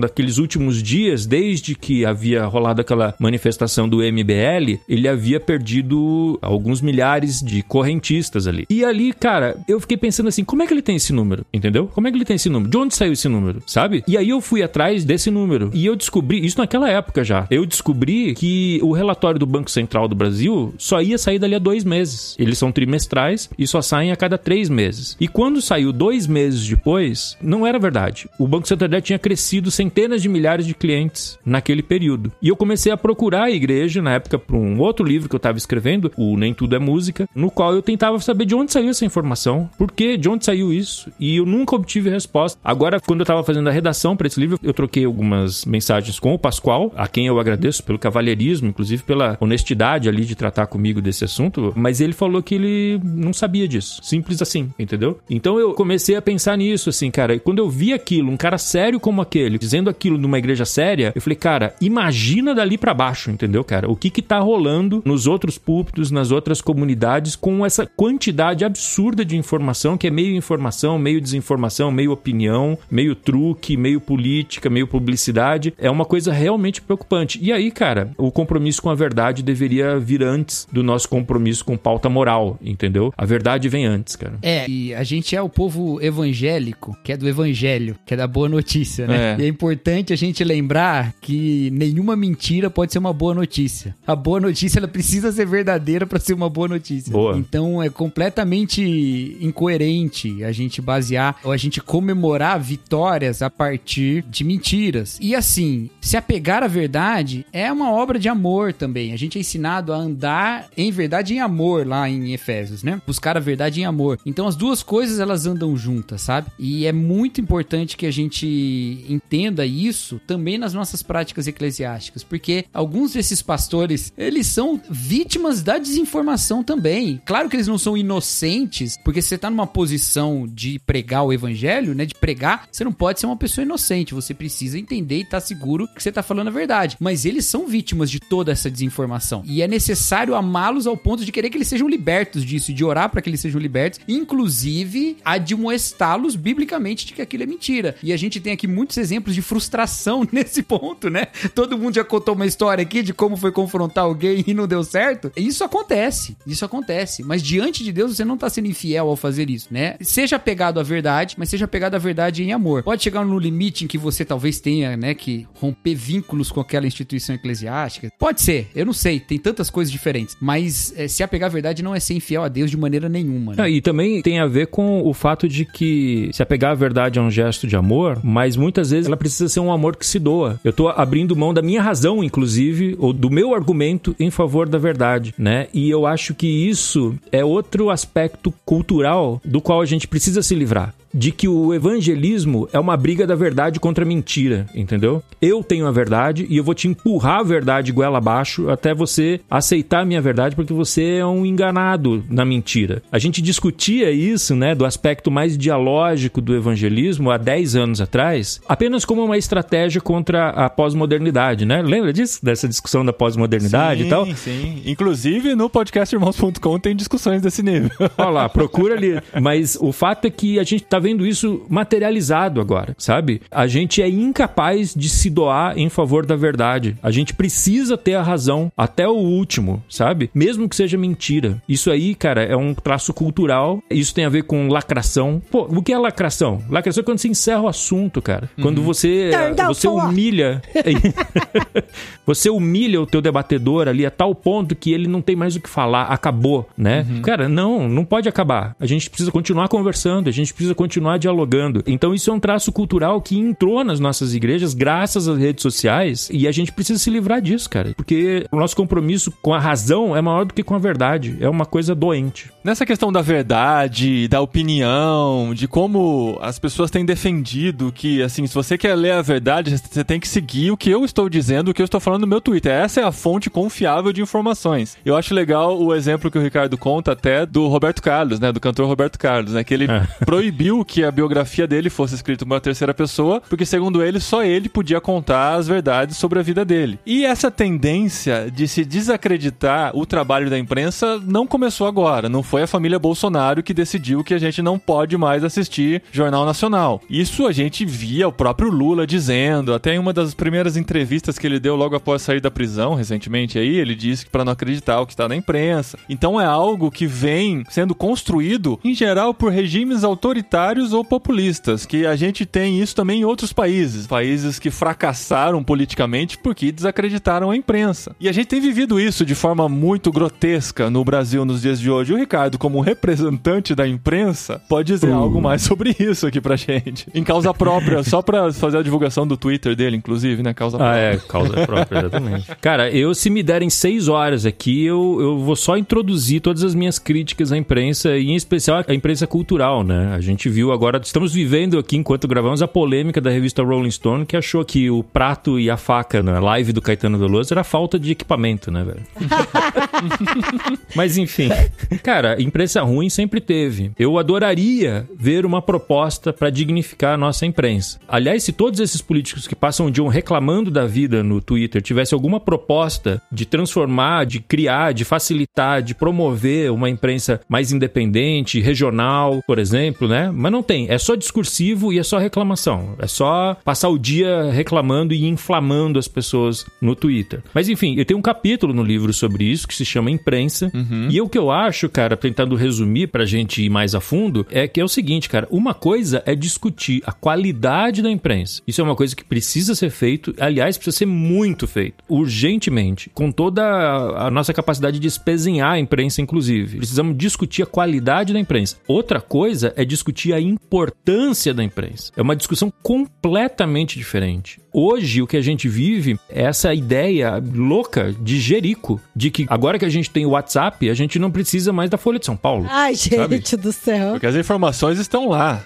naqueles últimos dias, desde que havia rolado aquela manifestação do MBL, ele havia perdido alguns milhares de correntistas ali. E ali, cara, eu fiquei pensando assim, como é que ele tem esse número? Entendeu? Como é que ele tem esse número? De onde saiu esse número? Sabe? E aí eu fui atrás desse número. E eu descobri, isso naquela época já, eu descobri que o relatório do Banco Central do Brasil só ia sair dali a dois meses. Eles são trimestrais e só saem a cada três meses. E quando saiu dois meses depois, não era verdade. O Banco Santander tinha crescido centenas de milhares de clientes naquele período. E eu comecei a procurar a igreja, na época, para um outro livro que eu estava escrevendo, o Nem Tudo é Música, no qual eu tentava saber de onde saiu essa informação, por quê, de onde saiu isso. E eu nunca obtive resposta. Agora, quando eu estava fazendo a redação para esse livro, eu troquei algumas mensagens com o Pascoal, a quem eu agradeço pelo cavalheirismo, inclusive pela honestidade ali de tratar comigo desse assunto, mas ele falou que ele não sabia disso. Simples assim, entendeu? Então eu comecei a pensar nisso, assim, cara. E quando eu vi aquilo, um cara sério como aquele, dizendo aquilo numa igreja séria, eu falei, cara, imagina dali pra baixo, entendeu, cara? O que que tá rolando nos outros púlpitos, nas outras comunidades, com essa quantidade absurda de informação, que é meio informação, meio desinformação, meio opinião, meio truque, meio política, meio publicidade. É uma coisa realmente preocupante. E aí, cara, o compromisso com a verdade deveria vir antes do nosso compromisso com pauta moral, entendeu? A verdade vem antes, cara. É, e a gente é o povo evangélico, que é do evangelho, que é da boa notícia, né? É. E é importante a gente lembrar que nenhuma mentira pode ser uma boa notícia. A boa notícia ela precisa ser verdadeira para ser uma boa notícia. Boa. Então é completamente incoerente a gente basear ou a gente comemorar vitórias a partir de mentiras. E assim, se apegar à verdade é uma obra de amor também. A gente é ensinado a andar em verdade e em amor lá em Efésios, né? Buscar a verdade em amor. Então as duas coisas elas andam juntas, sabe? E é muito importante que a gente entenda isso também nas nossas práticas eclesiásticas, porque alguns desses pastores, eles são vítimas da desinformação também. Claro que eles não são inocentes, porque você tá numa posição de pregar o evangelho, né, de pregar, você não pode ser uma pessoa inocente, você precisa entender e estar seguro que você tá falando a verdade. Mas eles são vítimas de toda essa desinformação. E é necessário amá-los ao ponto de querer que eles sejam libertos disso, de orar para que eles sejam libertos, inclusive admoestá-los biblicamente de que aquilo é mentira. E a gente tem aqui muitos exemplos de frustração nesse ponto, né? Todo mundo já contou uma história aqui de como foi confrontar alguém e não deu certo. Isso acontece, isso acontece. Mas diante de Deus você não tá sendo infiel ao fazer isso, né? Seja pegado à verdade, mas seja pegado à verdade em amor. Pode chegar no limite em que você talvez tenha, né, que romper vínculos com aquela instituição eclesiástica. Pode ser, eu não sei, tem tantas coisas diferentes. Mas é, se apegar à verdade não é ser infiel a Deus de maneira nenhuma. Né? Ah, e também tem a ver com o fato de que se apegar à verdade é um gesto de amor, mas muitas vezes ela precisa ser um amor que se doa. Eu tô abrindo mão da minha razão, inclusive, ou do meu argumento em favor da verdade, né? E eu acho que isso é outro aspecto cultural do qual a gente precisa se livrar de que o evangelismo é uma briga da verdade contra a mentira, entendeu? Eu tenho a verdade e eu vou te empurrar a verdade goela abaixo até você aceitar a minha verdade porque você é um enganado na mentira. A gente discutia isso, né, do aspecto mais dialógico do evangelismo há 10 anos atrás, apenas como uma estratégia contra a pós-modernidade, né? Lembra disso? Dessa discussão da pós-modernidade sim, e tal? Sim, Inclusive no podcastirmãos.com tem discussões desse nível. Olha lá, procura ali. Mas o fato é que a gente tá vendo isso materializado agora, sabe? A gente é incapaz de se doar em favor da verdade. A gente precisa ter a razão até o último, sabe? Mesmo que seja mentira. Isso aí, cara, é um traço cultural. Isso tem a ver com lacração. Pô, o que é lacração? Lacração é quando você encerra o assunto, cara. Quando você Turn down você humilha você humilha o teu debatedor ali a tal ponto que ele não tem mais o que falar, acabou, né? Cara, não, não pode acabar. A gente precisa continuar conversando, a gente precisa continuar dialogando. Então isso é um traço cultural que entrou nas nossas igrejas graças às redes sociais e a gente precisa se livrar disso, cara, porque o nosso compromisso com a razão é maior do que com a verdade. É uma coisa doente. Nessa questão da verdade, da opinião, de como as pessoas têm defendido que, assim, se você quer ler a verdade, você tem que seguir o que eu estou dizendo, o que eu estou falando no meu Twitter. Essa é a fonte confiável de informações. Eu acho legal o exemplo que o Ricardo conta até do Roberto Carlos, né? Do cantor Roberto Carlos, né? Que ele proibiu que a biografia dele fosse escrita por uma terceira pessoa, porque, segundo ele, só ele podia contar as verdades sobre a vida dele. E essa tendência de se desacreditar o trabalho da imprensa não começou agora. Não foi a família Bolsonaro que decidiu que a gente não pode mais assistir Jornal Nacional. Isso a gente via o próprio Lula dizendo, até em uma das primeiras entrevistas que ele deu logo após sair da prisão, recentemente aí, ele disse que para não acreditar o que está na imprensa. Então é algo que vem sendo construído, em geral, por regimes autoritários ou populistas, que a gente tem isso também em outros países, países que fracassaram politicamente porque desacreditaram a imprensa. E a gente tem vivido isso de forma muito grotesca no Brasil nos dias de hoje. O Ricardo, como representante da imprensa, pode dizer algo mais sobre isso aqui pra gente. Em causa própria, só pra fazer a divulgação do Twitter dele, inclusive, né? Causa Ah, própria. é, causa própria, exatamente. Cara, eu, se me derem seis horas aqui, eu, eu vou só introduzir todas as minhas críticas à imprensa, e em especial à imprensa cultural, né? A gente viu agora, estamos vivendo aqui, enquanto gravamos, a polêmica da revista Rolling Stone, que achou que o prato e a faca na live do Caetano Veloso era falta de equipamento, né, velho? Mas enfim, cara, imprensa ruim sempre teve. Eu adoraria ver uma proposta para dignificar a nossa imprensa. Aliás, se todos esses políticos que passam o dia reclamando da vida no Twitter tivesse alguma proposta de transformar, de criar, de facilitar, de promover uma imprensa mais independente, regional, por exemplo, né? Mas não tem. É só discursivo e é só reclamação. É só passar o dia reclamando e inflamando as pessoas no Twitter. Mas enfim, eu tenho um capítulo no livro sobre isso que se chama Imprensa. E o que eu acho, cara, tentando resumir pra gente ir mais a fundo, é que é o seguinte, cara, uma coisa é discutir a qualidade da imprensa. Isso é uma coisa que precisa ser feito, aliás, precisa ser muito feito, urgentemente, com toda a a nossa capacidade de espezinhar a imprensa, inclusive. Precisamos discutir a qualidade da imprensa. Outra coisa é discutir a importância da imprensa. É uma discussão completamente diferente. Hoje, o que a gente vive é essa ideia louca de Jerico, de que agora que a gente tem o WhatsApp, a gente não precisa mais da Folha de São Paulo. Ai, gente do céu. Porque as informações estão lá.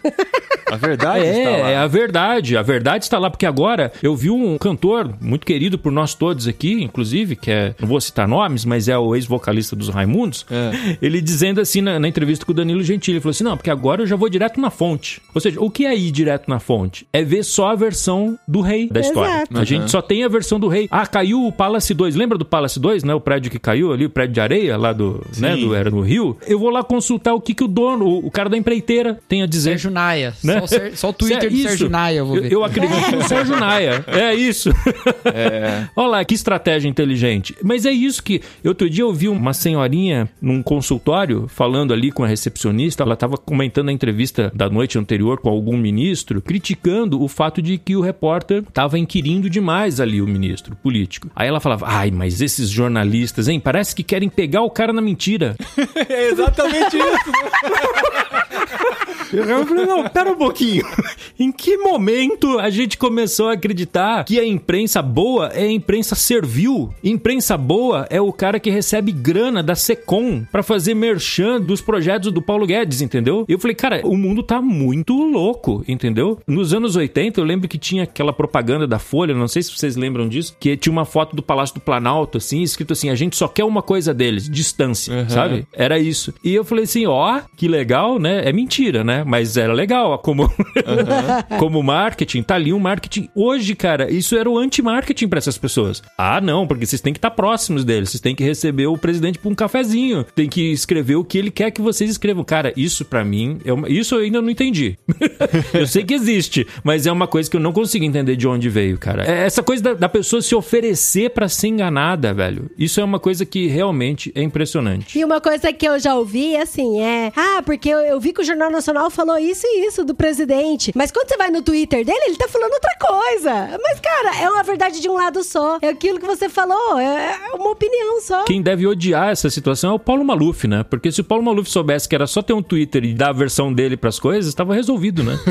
A verdade está lá. É, é a verdade. A verdade está lá, porque agora eu vi um cantor muito querido por nós todos aqui, inclusive, que é, não vou citar nomes, mas é o ex-vocalista dos Raimundos, É. ele dizendo assim na, na entrevista com o Danilo Gentili, ele falou assim, não, porque agora eu já vou direto na fonte. Ou seja, o que é ir direto na fonte? É ver só a versão do rei da história. Exato. A gente só tem a versão do rei. Ah, caiu o Palace 2. Lembra do Palace 2, né? O prédio que caiu ali, o prédio de areia lá do, né, do era no Rio. Eu vou lá consultar o que que o dono, o, o cara da empreiteira tem a dizer. Sérgio Naia. Né? Só, o Ser- só o Twitter do Isso. Sérgio Naia, eu vou Eu, ver. eu acredito no Sérgio Naia. É isso. Olha lá, que estratégia inteligente. Mas é isso que. Outro dia eu vi uma senhorinha num consultório falando ali com a recepcionista. Ela estava comentando a entrevista da noite anterior com algum ministro, criticando o fato de que o repórter estava inquirindo demais ali o ministro político. Aí ela falava: Ai, mas esses jornalistas, hein? Parece que querem pegar o cara na mentira. É exatamente isso. Eu falei, não, pera um pouquinho. em que momento a gente começou a acreditar que a imprensa boa é a imprensa servil? Imprensa boa é o cara que recebe grana da Secom pra fazer merchan dos projetos do Paulo Guedes, entendeu? Eu falei, cara, o mundo tá muito louco, entendeu? Nos anos 80, eu lembro que tinha aquela propaganda da Folha, não sei se vocês lembram disso, que tinha uma foto do Palácio do Planalto, assim, escrito assim, a gente só quer uma coisa deles, distância, Uhum. sabe? Era isso. E eu falei assim, ó, que legal, né? É mentira, né? Mas era legal, ó, como, como marketing, tá ali um marketing. Hoje, cara, isso era o anti-marketing pra essas pessoas. Ah, não, porque vocês têm que estar próximos deles, vocês têm que receber o presidente por um cafezinho, tem que escrever o que ele quer que vocês escrevam. Cara, isso pra mim, é uma- isso eu ainda não entendi. eu sei que existe, mas é uma coisa que eu não consigo entender de onde veio, cara. É essa coisa da, da pessoa se oferecer pra ser enganada, velho. Isso é uma coisa que realmente é impressionante. E uma coisa que eu já ouvi, assim, é... Ah, porque eu, eu vi que o Jornal Nacional falou isso e isso do presidente. Mas quando você vai no Twitter dele, ele tá falando outra coisa. Mas, cara, é uma verdade de um lado só. É aquilo que você falou, é é uma opinião só. Quem deve odiar essa situação é o Paulo Maluf, né? Porque se o Paulo Maluf soubesse que era só ter um Twitter e dar a versão dele pras coisas, tava resolvido, né?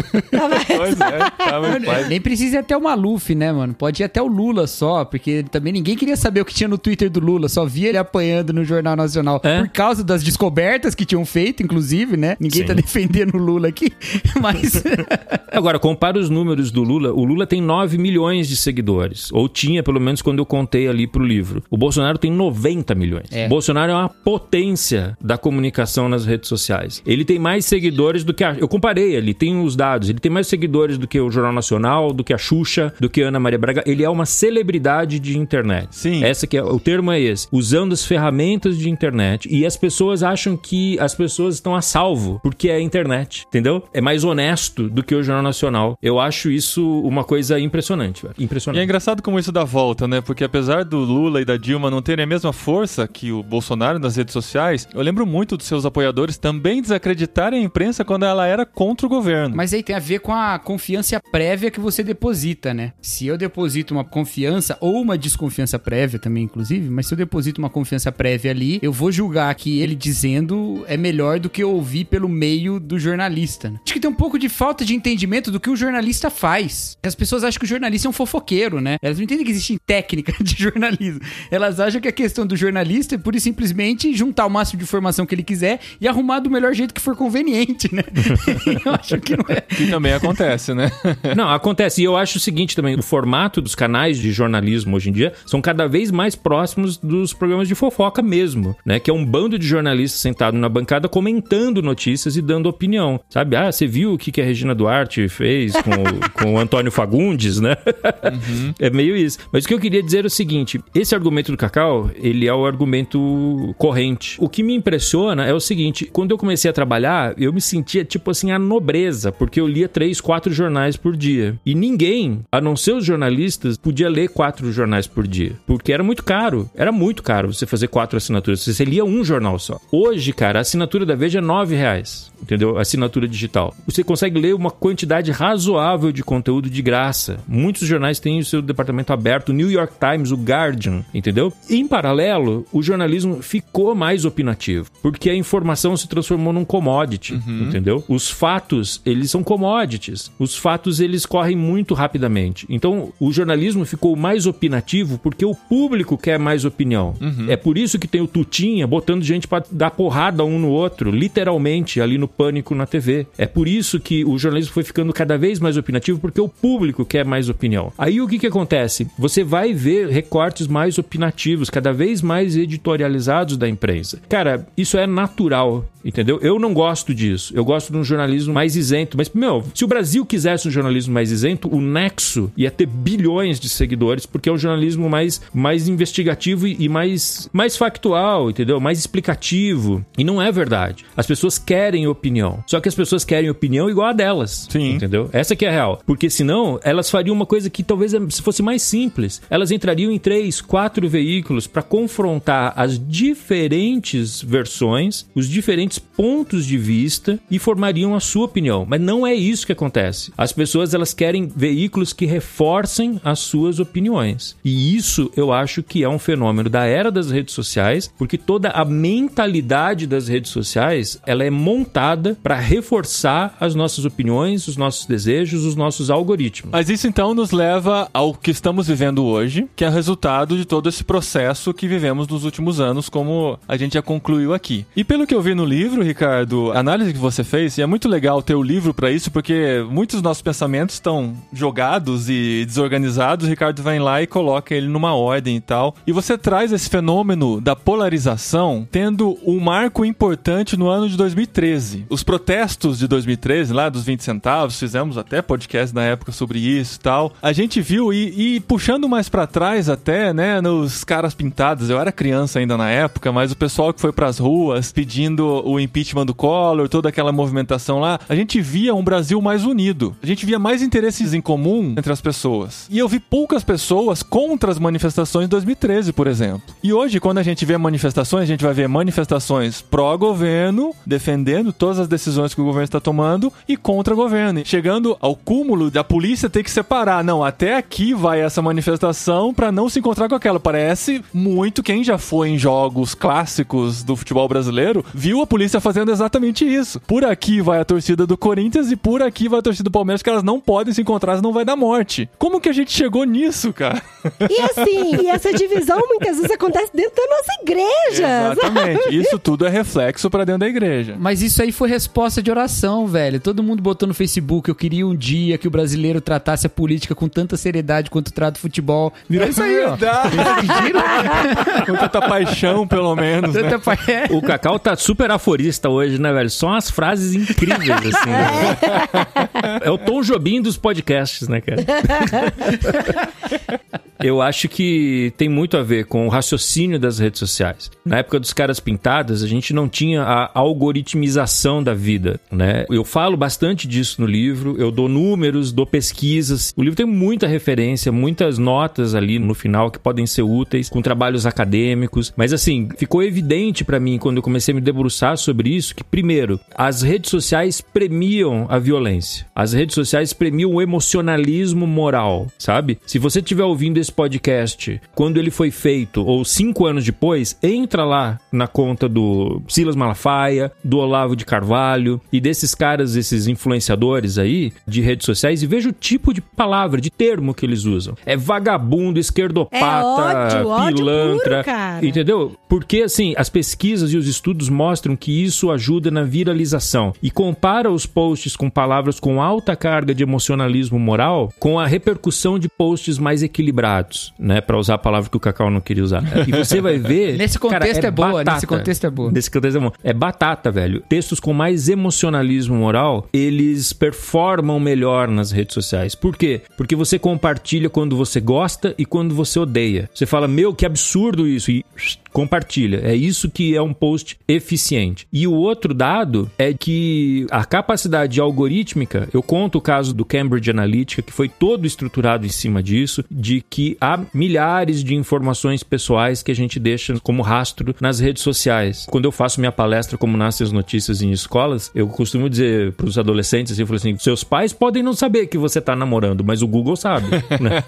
Pois é, tava em paz. Nem precisa ir até o Maluf, né, mano? Pode ir até o Lula só, porque também ninguém queria saber o que tinha no Twitter do Lula, só via ele apanhando no Jornal Nacional. É. Por causa das descobertas que tinham feito, inclusive, né? Ninguém Sim. tá defendendo o Lula aqui, mas... Agora, compara os números do Lula. O Lula tem 9 milhões de seguidores. Ou tinha, pelo menos, quando eu contei ali pro livro. O Bolsonaro tem 90 milhões. É. O Bolsonaro é uma potência da comunicação nas redes sociais. Ele tem mais seguidores do que a... Eu comparei ali, tem os dados. Ele tem mais seguidores do que o Jornal Nacional, do que a Xuxa, do que a Ana Maria Braga. Ele é uma celebridade de internet. Sim. Essa que é... O termo é esse. Usando as ferramentas de internet. E as pessoas acham que as pessoas estão a salvo porque é a internet. Entendeu? É mais honesto do que o Jornal Nacional. Eu acho isso uma coisa impressionante, velho. E é Impressionante. engraçado como isso dá volta, né? Porque apesar do Lula e da Dilma não terem a mesma força que o Bolsonaro nas redes sociais, eu lembro muito dos seus apoiadores também desacreditarem a imprensa quando ela era contra o governo. Mas aí tem a ver com a confiança prévia que você deposita, né? Se eu deposito uma confiança, ou uma desconfiança prévia também, inclusive, mas se eu deposito uma confiança prévia ali, eu vou julgar que ele dizendo é melhor do que eu ouvir pelo meio do jornalista. né? Acho que tem um pouco de falta de entendimento do que o jornalista faz. As pessoas acham que o jornalista é um fofoqueiro, né? Elas não entendem que existe técnica de jornalismo. Elas acham que a questão do jornalista é pura e simplesmente juntar o máximo de informação que ele quiser e arrumar do melhor jeito que for conveniente, né? eu acho que não é. Que também acontece, né? Não, acontece. E eu acho o seguinte também: o formato dos canais de jornalismo hoje em dia são cada vez mais próximos dos programas de fofoca mesmo, né? Que é um bando de jornalistas sentado na bancada comentando notícias e dando opinião. Sabe? Ah, você viu o que, que a Regina Duarte fez com, com o Antônio Fagundes, né? Uhum. É meio isso. Mas o que eu queria dizer é o seguinte: esse argumento do Cacau, ele é o argumento corrente. O que me impressiona é o seguinte: quando eu comecei a trabalhar, eu me sentia tipo assim a nobreza, porque eu lia três, quatro jornais por dia. E ninguém, a não ser os jornalistas, podia ler quatro jornais por dia. Porque era muito caro. Era muito caro você fazer quatro assinaturas. Você lia um jornal só. Hoje, cara, a assinatura da Veja é nove reais. Entendeu? Assinatura digital. Você consegue ler uma quantidade razoável de conteúdo de graça. Muitos jornais têm o seu departamento aberto. O New York Times, o Guardian, entendeu? Em paralelo, o jornalismo ficou mais opinativo. Porque a informação se transformou num commodity. Uhum. Entendeu? Os fatos, eles são commodities. Os fatos, eles correm muito rapidamente. Então, o jornalismo ficou mais opinativo porque o público quer mais opinião. Uhum. É por isso que tem o Tutinha botando gente para dar porrada um no outro, literalmente, ali no pânico na TV. É por isso que o jornalismo foi ficando cada vez mais opinativo, porque o público quer mais opinião. Aí o que, que acontece? Você vai ver recortes mais opinativos, cada vez mais editorializados da imprensa. Cara, isso é natural, entendeu? Eu não gosto disso. Eu gosto de um jornalismo mais isento. Mas, meu, se o Brasil quisesse um jornalismo mais isento, o Nexo ia ter bilhões de seguidores, porque é um jornalismo mais, mais investigativo e, mais, mais factual, entendeu? Mais explicativo. E não é verdade. As pessoas querem opinião. Só que as pessoas querem opinião igual a delas. Sim. Entendeu? Essa que é a real. Porque senão, elas fariam uma coisa que talvez se fosse mais simples. Elas entrariam em três, quatro veículos para confrontar as diferentes versões, os diferentes pontos de vista e formariam a sua opinião. Mas não é isso que acontece. As pessoas elas querem veículos que reforcem as suas opiniões. E isso eu acho que é um fenômeno da era das redes sociais, porque toda a mentalidade das redes sociais, ela é montada para reforçar as nossas opiniões, os nossos desejos, os nossos algoritmos. Mas isso então nos leva ao que estamos vivendo hoje, que é resultado de todo esse processo que vivemos nos últimos anos, como a gente já concluiu aqui. E pelo que eu vi no livro, Ricardo, a análise que você fez, e é muito legal ter o livro para isso, porque muitos dos nossos pensamentos estão jogados e desorganizados. O Ricardo vai lá e coloca ele numa ordem e tal. E você traz esse fenômeno da polarização tendo um marco importante no ano de 2013. Os protestos de 2013, lá dos 20 centavos, fizemos até podcast na época sobre isso e tal. A gente viu e, e puxando mais para trás até, né, nos caras pintados. Eu era criança ainda na época, mas o pessoal que foi pras ruas pedindo o impeachment do Collor, toda aquela movimentação lá, a gente via um Brasil mais unido. A gente via mais interesses em comum entre as pessoas. E eu vi poucas pessoas contra as manifestações de 2013, por exemplo. E hoje, quando a gente vê manifestações, a gente vai ver manifestações pró-governo, defendendo todas as decisões que o governo está tomando, e contra o governo. Chegando ao cúmulo da polícia ter que separar. Não, até aqui vai essa manifestação para não se encontrar com aquela. Parece muito quem já foi em jogos clássicos do futebol brasileiro, viu a polícia fazendo exatamente isso. Por aqui vai a torcida do Corinthians e por aqui vai a torcida do Palmeiras, que elas não podem se encontrar, senão vai dar morte. Como que a gente chegou nisso, cara? E assim, e essa divisão muitas vezes acontece dentro da nossa igreja. Exatamente. Isso tudo é reflexo para dentro da igreja. Mas isso aí foi resposta de oração, velho. Todo mundo botou no Facebook, eu queria um dia que o brasileiro tratasse a política com tanta seriedade quanto trata o futebol. Virou isso aí, ó. com tanta paixão, pelo menos. Tanta né? pa... é. O Cacau tá super aforista hoje, né, velho? São as frases incríveis, assim. Né? É o Tom Jobim dos podcasts, né, cara? Eu acho que tem muito a ver com o raciocínio das redes sociais. Na época dos caras pintadas, a gente não tinha a algoritmização da vida, né? Eu falo bastante disso no livro, eu dou números, dou pesquisas. O livro tem muita referência, muitas notas ali no final que podem ser úteis com trabalhos acadêmicos, mas assim, ficou evidente para mim quando eu comecei a me debruçar sobre isso que primeiro, as redes sociais premiam a violência. As redes sociais premiam o emocionalismo moral, sabe? Se você estiver ouvindo esse podcast, quando ele foi feito, ou cinco anos depois, entra lá na conta do Silas Malafaia, do Olavo de Carvalho e desses caras, esses influenciadores aí de redes sociais e veja o tipo de palavra, de termo que eles usam. É vagabundo, esquerdopata, é ódio, pilantra, ódio puro, entendeu? Porque assim, as pesquisas e os estudos mostram que isso ajuda na viralização e compara os posts com palavras com alta carga de emocionalismo moral com a repercussão de posts mais equilibrados né? Pra usar a palavra que o Cacau não queria usar. E você vai ver. Nesse cara, contexto é boa, batata. nesse contexto é boa. Nesse contexto é bom. É batata, velho. Textos com mais emocionalismo moral, eles performam melhor nas redes sociais. Por quê? Porque você compartilha quando você gosta e quando você odeia. Você fala, meu, que absurdo isso. E compartilha. É isso que é um post eficiente. E o outro dado é que a capacidade algorítmica, eu conto o caso do Cambridge Analytica, que foi todo estruturado em cima disso, de que há milhares de informações pessoais que a gente deixa como rastro nas redes sociais. Quando eu faço minha palestra como nascem as notícias em escolas, eu costumo dizer para os adolescentes assim, eu falo assim, seus pais podem não saber que você está namorando, mas o Google sabe, né?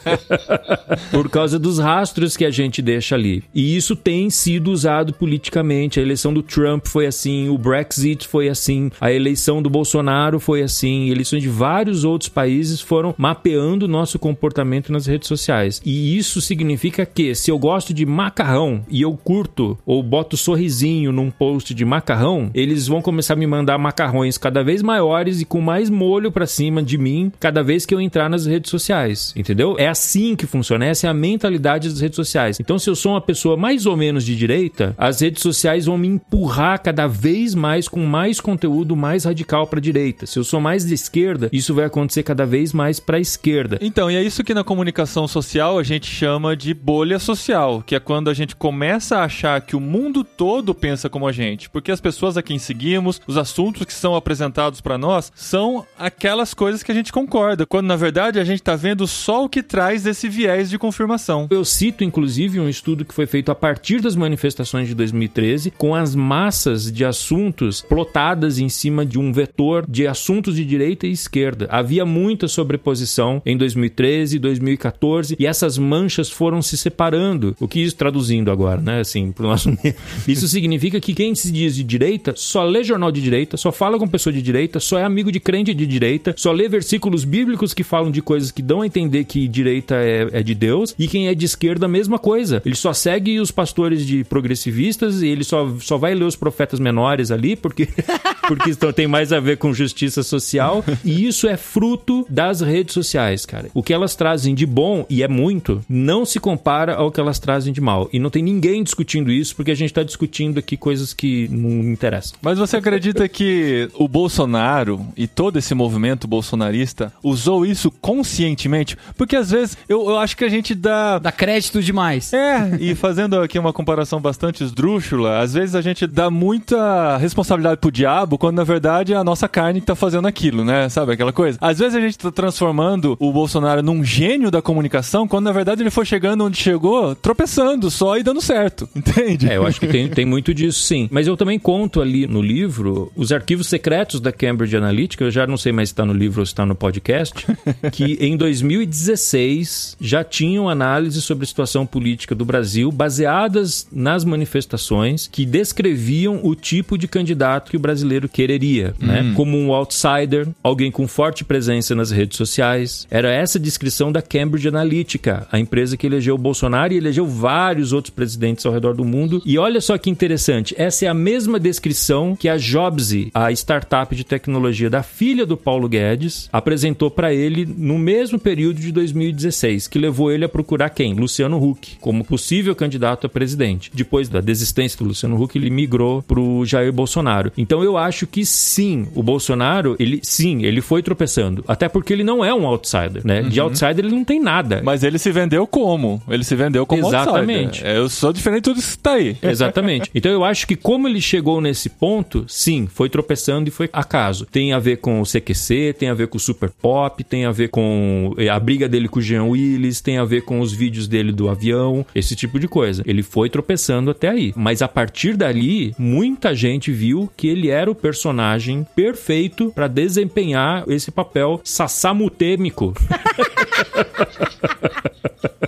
Por causa dos rastros que a gente deixa ali. E isso tem sido usado politicamente. A eleição do Trump foi assim, o Brexit foi assim, a eleição do Bolsonaro foi assim, eleições de vários outros países foram mapeando nosso comportamento nas redes sociais. E isso significa que se eu gosto de macarrão e eu curto ou boto sorrisinho num post de macarrão, eles vão começar a me mandar macarrões cada vez maiores e com mais molho para cima de mim cada vez que eu entrar nas redes sociais, entendeu? É assim que funciona, essa é a mentalidade das redes sociais. Então se eu sou uma pessoa mais ou menos de direita, as redes sociais vão me empurrar cada vez mais com mais conteúdo mais radical para direita. Se eu sou mais de esquerda, isso vai acontecer cada vez mais para esquerda. Então, e é isso que na comunicação social a gente chama de bolha social, que é quando a gente começa a achar que o mundo todo pensa como a gente, porque as pessoas a quem seguimos, os assuntos que são apresentados para nós, são aquelas coisas que a gente concorda, quando na verdade a gente tá vendo só o que traz esse viés de confirmação. Eu cito inclusive um estudo que foi feito a partir das manifestações de 2013, com as massas de assuntos plotadas em cima de um vetor de assuntos de direita e esquerda. Havia muita sobreposição em 2013 e 2014 e essas manchas foram se separando. O que isso traduzindo agora, né? Assim, pro nosso Isso significa que quem se diz de direita só lê jornal de direita, só fala com pessoa de direita, só é amigo de crente de direita, só lê versículos bíblicos que falam de coisas que dão a entender que direita é, é de Deus e quem é de esquerda a mesma coisa. Ele só segue os pastores de progressivistas e ele só, só vai ler os profetas menores ali porque porque isso tem mais a ver com justiça social e isso é fruto das redes sociais, cara. O que elas trazem de bom e é muito, não se compara ao que elas trazem de mal. E não tem ninguém discutindo isso porque a gente tá discutindo aqui coisas que não interessam. Mas você acredita que o Bolsonaro e todo esse movimento bolsonarista usou isso conscientemente? Porque às vezes eu, eu acho que a gente dá. Dá crédito demais. É, e fazendo aqui uma comparação bastante esdrúxula, às vezes a gente dá muita responsabilidade pro diabo quando na verdade é a nossa carne que tá fazendo aquilo, né? Sabe aquela coisa? Às vezes a gente tá transformando o Bolsonaro num gênio da comunicação quando na verdade ele foi chegando onde chegou tropeçando só e dando certo, entende? É, eu acho que tem, tem muito disso sim. Mas eu também conto ali no livro os arquivos secretos da Cambridge Analytica, eu já não sei mais se está no livro ou se está no podcast, que em 2016 já tinham análise sobre a situação política do Brasil baseadas nas manifestações que descreviam o tipo de candidato que o brasileiro quereria, né? Como um outsider, alguém com forte presença nas redes sociais. Era essa a descrição da Cambridge Analytica, a empresa que elegeu o Bolsonaro e elegeu vários outros presidentes ao redor do mundo. E olha só que interessante, essa é a mesma descrição que a Jobs, a startup de tecnologia da filha do Paulo Guedes, apresentou para ele no mesmo período de 2016, que levou ele a procurar quem? Luciano Huck, como possível candidato a presidente. Depois da desistência do Luciano Huck, ele migrou pro Jair Bolsonaro. Então eu acho que sim, o Bolsonaro, ele sim, ele foi tropeçando, até porque ele não é um outsider, né? De outsider ele não tem nada. Mas ele se vendeu como? Ele se vendeu como Exatamente. outsider. Eu sou diferente de tudo isso que tá aí. Exatamente. Então eu acho que como ele chegou nesse ponto, sim, foi tropeçando e foi acaso. Tem a ver com o CQC, tem a ver com o Super Pop, tem a ver com eh, a briga dele com o Jean Willis, tem a ver com os vídeos dele do avião, esse tipo de coisa. Ele foi tropeçando até aí. Mas a partir dali, muita gente viu que ele era o personagem perfeito para desempenhar esse papel sassamutêmico.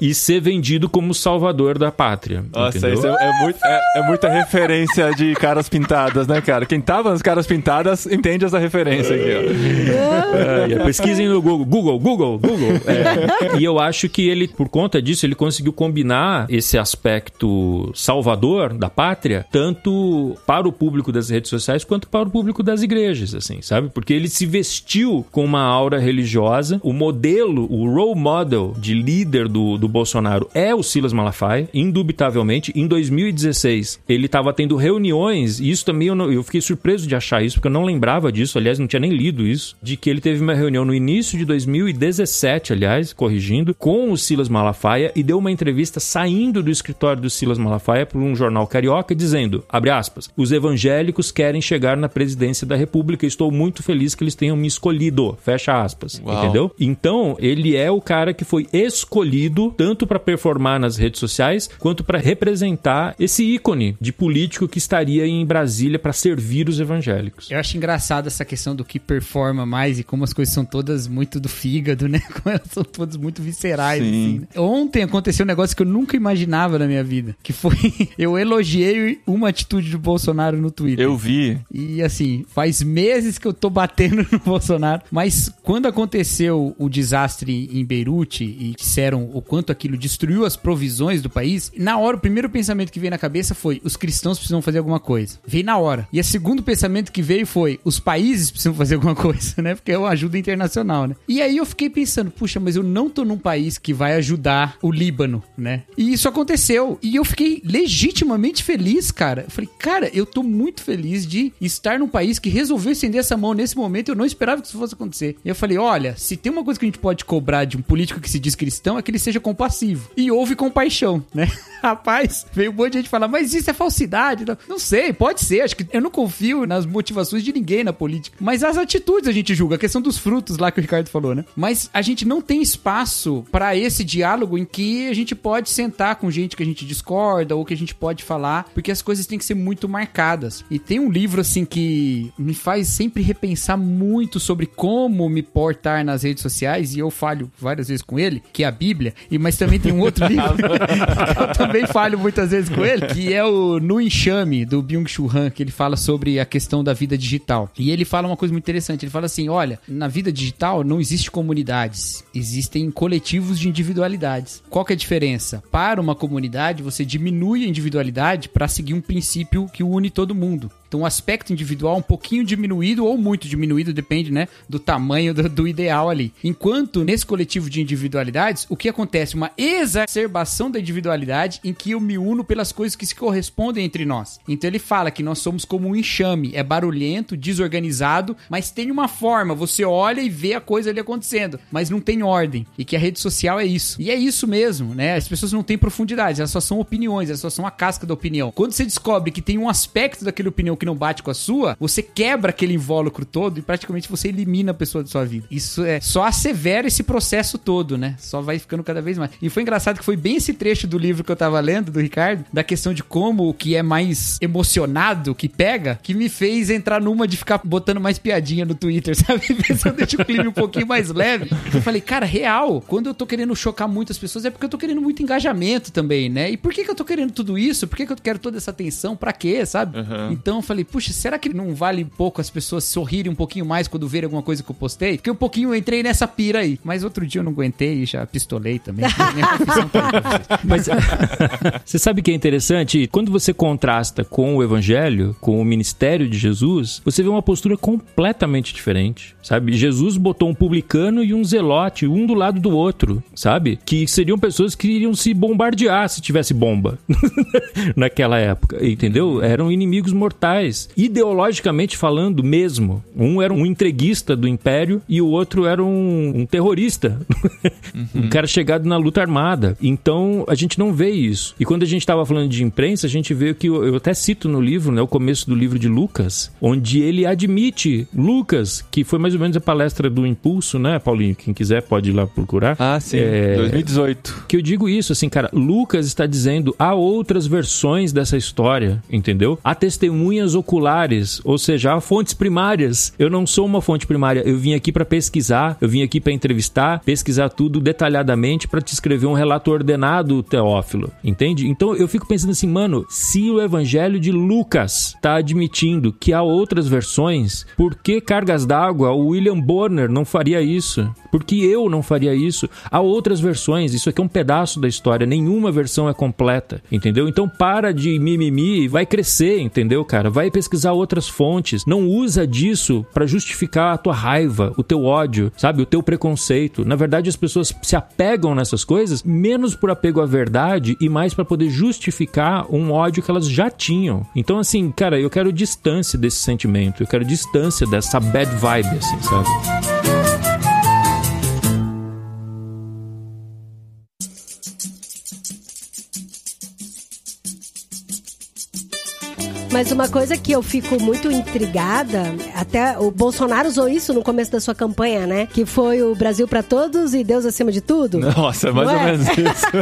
e ser vendido como salvador da pátria. Nossa, entendeu? isso é, é muito- é- é muita referência de caras pintadas, né, cara? Quem tava nas caras pintadas entende essa referência aqui, ó. É, pesquisem no Google, Google, Google, Google. É. E eu acho que ele, por conta disso, ele conseguiu combinar esse aspecto salvador da pátria, tanto para o público das redes sociais quanto para o público das igrejas, assim, sabe? Porque ele se vestiu com uma aura religiosa, o modelo, o role model de líder do do, Bolsonaro é o Silas Malafaia, indubitavelmente. Em 2016, ele estava tendo reuniões, e isso também eu, não, eu fiquei surpreso de achar isso, porque eu não lembrava disso, aliás, não tinha nem lido isso, de que ele teve uma reunião no início de 2017, aliás, corrigindo, com o Silas Malafaia e deu uma entrevista saindo do escritório do Silas Malafaia para um jornal carioca dizendo, abre aspas, os evangélicos querem chegar na presidência da república, estou muito feliz que eles tenham me escolhido, fecha aspas, Uau. entendeu? Então, ele é o cara que foi escolhido tanto para performar nas redes sociais quanto para representar esse ícone de político que estaria em Brasília para servir os evangélicos. Eu acho engraçado essa questão do que performa mais e como as coisas são todas muito do fígado, né? Como elas são todas muito viscerais, Sim. assim. né? Ontem aconteceu um negócio que eu nunca imaginava na minha vida. Que foi... Eu elogiei uma atitude do Bolsonaro no Twitter. Eu vi. E assim, faz meses que eu tô batendo no Bolsonaro, mas quando aconteceu o desastre em Beirute e disseram o quanto aquilo destruiu as provisões do país, na hora o primeiro pensamento que veio na cabeça foi: os cristãos precisam fazer alguma coisa. Veio na hora. E o segundo pensamento que veio foi: os países precisam fazer alguma coisa, né? Porque é uma ajuda internacional, né? E aí eu fiquei pensando: puxa, mas eu não tô num país que vai ajudar o Líbano, né? E isso aconteceu. E eu fiquei legitimamente feliz, cara. Eu falei, cara, eu tô muito feliz de estar num país que resolveu estender essa mão nesse momento. Eu não esperava que isso fosse acontecer. E eu falei, olha, se tem uma coisa que a gente pode cobrar de um político que se diz cristão, é que ele seja compassivo. E houve compaixão, né? Rapaz, veio um monte de gente falar, mas isso é falsidade. Não, sei, pode ser. Acho que eu não confio nas motivações de ninguém na política. Mas as atitudes a gente julga. A questão dos frutos lá que o Ricardo falou, né? Mas a gente não tem espaço para esse diálogo em que a gente pode sentar com gente que a gente discorda ou que a gente pode falar, porque as coisas têm que ser muito marcadas. E tem um livro assim que me faz sempre repensar muito sobre como me portar nas redes sociais e eu falho várias vezes com ele, que é a Bíblia. E mas também tem um outro livro que eu também falho muitas vezes com ele, que é o No Enxame do Byung-Chul Han, que ele fala sobre a questão da vida digital. E ele fala uma coisa muito interessante, ele fala assim, olha, na vida digital não existe comunidades, existem coletivos de individualidades. Qual que é a diferença? Para uma comunidade, você diminui a individualidade para seguir um princípio que une todo mundo. Então, o aspecto individual um pouquinho diminuído ou muito diminuído, depende, né, do tamanho do, do ideal ali. Enquanto nesse coletivo de individualidades, o que acontece? Uma exacerbação da individualidade em que eu me uno pelas coisas que se correspondem entre nós. Então, ele fala que nós somos como um enxame, é barulhento, desorganizado, mas tem uma forma. Você olha e vê a coisa ali acontecendo, mas não tem ordem. E que a rede social é isso. E é isso mesmo, né? As pessoas não têm profundidade, elas só são opiniões, elas só são a casca da opinião. Quando você descobre que tem um aspecto daquela opinião que não bate com a sua, você quebra aquele invólucro todo e praticamente você elimina a pessoa da sua vida. Isso é só assevera esse processo todo, né? Só vai ficando cada vez mais. E foi engraçado que foi bem esse trecho do livro que eu tava lendo, do Ricardo, da questão de como o que é mais emocionado, que pega, que me fez entrar numa de ficar botando mais piadinha no Twitter, sabe? Pensando deixa o clima um pouquinho mais leve. Eu falei, cara, real, quando eu tô querendo chocar muitas pessoas é porque eu tô querendo muito engajamento também, né? E por que que eu tô querendo tudo isso? Por que que eu quero toda essa atenção? Pra quê, sabe? Uhum. Então eu falei, puxa, será que não vale um pouco as pessoas sorrirem um pouquinho mais quando verem alguma coisa que eu postei? Porque um pouquinho eu entrei nessa pira aí. Mas outro dia eu não aguentei e já pistolei também. Tá. Mas você sabe o que é interessante? Quando você contrasta com o evangelho, com o ministério de Jesus, você vê uma postura completamente diferente, sabe? Jesus botou um publicano e um zelote, um do lado do outro, sabe? Que seriam pessoas que iriam se bombardear se tivesse bomba naquela época, entendeu? Eram inimigos mortais, ideologicamente falando mesmo. Um era um entreguista do império e o outro era um, um terrorista, um cara chegado na luta armada. Então a gente não vê isso. E quando a gente estava falando de imprensa, a gente vê que eu, eu até cito no livro, né, o começo do livro de Lucas, onde ele admite Lucas, que foi mais ou menos a palestra do Impulso, né, Paulinho? Quem quiser pode ir lá procurar. Ah, sim. É, 2018. que eu digo isso, assim, cara, Lucas está dizendo há outras versões dessa história, entendeu? Há testemunhas oculares, ou seja, fontes primárias. Eu não sou uma fonte primária, eu vim aqui para pesquisar, eu vim aqui para entrevistar, pesquisar tudo detalhadamente para te escrever um relato ordenado, Teófilo, entende? Então eu fico pensando assim, mano, se o evangelho de Lucas está admitindo que há outras versões, por que cargas d'água o William Bonner não faria isso? Por que eu não faria isso? Há outras versões, isso aqui é um pedaço da história, nenhuma versão é completa, entendeu? Então para de mimimi e vai crescer, entendeu, cara? Vai pesquisar outras fontes. Não usa disso para justificar a tua raiva, o teu ódio, sabe? O teu preconceito. Na verdade, as pessoas se apegam nessas coisas menos por apego à verdade e mais para poder justificar um ódio que elas já tinham. Então, assim, cara, eu quero distância desse sentimento, eu quero distância dessa bad vibe, assim, sabe? Mas uma coisa que eu fico muito intrigada, até o Bolsonaro usou isso no começo da sua campanha, né? Que foi o Brasil para todos e Deus acima de tudo. Nossa, é mais Não ou é? menos isso.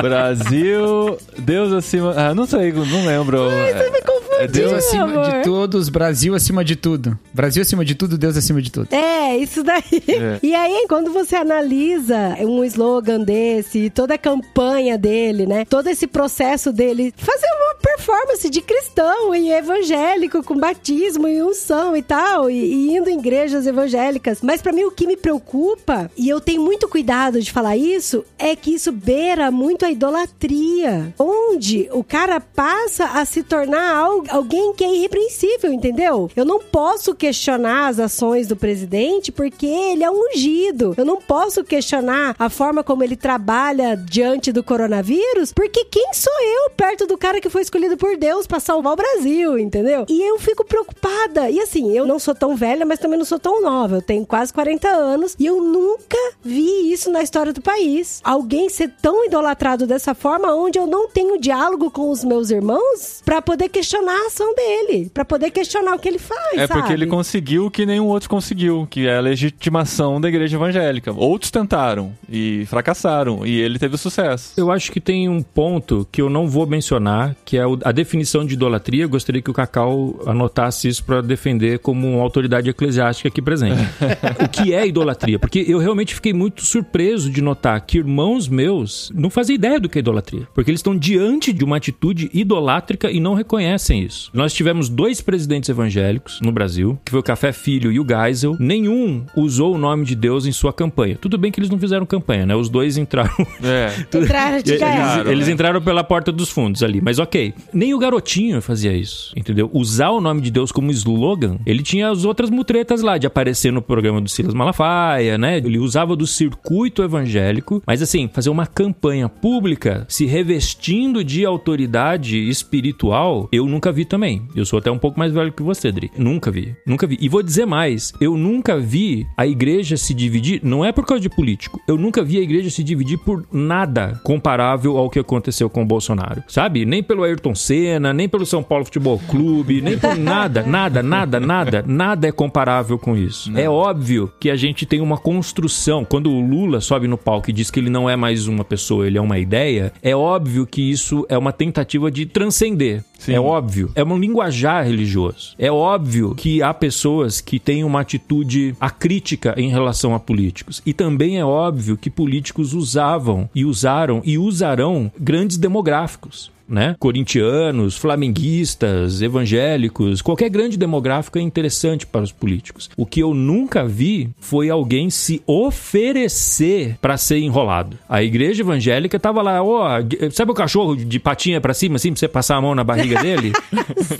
Brasil, Deus acima. Ah, não sei, não lembro. Você me confundiu, É Deus acima amor. de todos, Brasil acima de tudo. Brasil acima de tudo, Deus acima de tudo. É, isso daí. É. E aí, quando você analisa um slogan desse, toda a campanha dele, né? Todo esse processo dele, fazer uma performance de cristão e evangélico, com batismo e unção e tal, e, e indo em igrejas evangélicas. Mas pra mim, o que me preocupa, e eu tenho muito cuidado de falar isso, é que isso beira muito a idolatria. Onde o cara passa a se tornar al- alguém que é irrepreensível, entendeu? Eu não posso questionar as ações do presidente porque ele é um ungido. Eu não posso questionar a forma como ele trabalha diante do coronavírus, porque quem sou eu perto do cara que foi escolhido por Deus pra salvar o Brasil, entendeu? E eu fico preocupada. E assim, eu não sou tão velha, mas também não sou tão nova. Eu tenho quase 40 anos e eu nunca vi isso na história do país. Alguém ser tão idolatrado dessa forma, onde eu não tenho diálogo com os meus irmãos pra poder questionar a ação dele, pra poder questionar o que ele faz, É sabe? porque ele conseguiu o que nenhum outro conseguiu, que é a legitimação da igreja evangélica. Outros tentaram e fracassaram, e ele teve sucesso. Eu acho que tem um ponto que eu não vou mencionar, que é a definição de idolatria. Eu gostaria que o Cacau anotasse isso para defender como uma autoridade eclesiástica aqui presente. o que é idolatria? Porque eu realmente fiquei muito surpreso de notar que irmãos meus não fazem ideia do que é idolatria. Porque eles estão diante de uma atitude idolátrica e não reconhecem isso. Nós tivemos dois presidentes evangélicos no Brasil, que foi o Café Filho e o Geisel. Nenhum usou o nome de Deus em sua campanha. Tudo bem que eles não fizeram campanha, né? Os dois entraram É. Entraram de eles, eles né? entraram pela porta dos fundos ali, mas ok. Nem o garotinho fazia isso, entendeu? Usar o nome de Deus como slogan, ele tinha as outras mutretas lá, de aparecer no programa do Silas Malafaia, né? Ele usava do circuito evangélico, mas assim, fazer uma campanha pública se revestindo de autoridade espiritual, eu nunca vi também. Eu sou até um pouco mais velho que você, Dri. Nunca vi. Nunca vi. E vou dizer mais, eu nunca vi a igreja se dividir, não é por causa de político, eu nunca vi a igreja se dividir por nada comparável ao que aconteceu com o Bolsonaro, sabe? Nem pelo Ayrton Senna, nem pelo São Paulo Futebol Clube, nem por nada, nada, nada, nada, nada é comparável com isso. É óbvio que a gente tem uma construção, quando o Lula sobe no palco e diz que ele não é mais uma pessoa, ele é uma ideia, é óbvio que isso é uma tentativa de transcender. Sim. É óbvio. É um linguajar religioso. É óbvio que há pessoas que têm uma atitude acrítica em relação a políticos. E também é óbvio que políticos usavam e usaram e usarão grandes demográficos. Né? Corintianos, flamenguistas, evangélicos, qualquer grande demográfico é interessante para os políticos. O que eu nunca vi foi alguém se oferecer para ser enrolado. A igreja evangélica tava lá, ó, sabe o cachorro de patinha para cima assim, pra você passar a mão na barriga dele?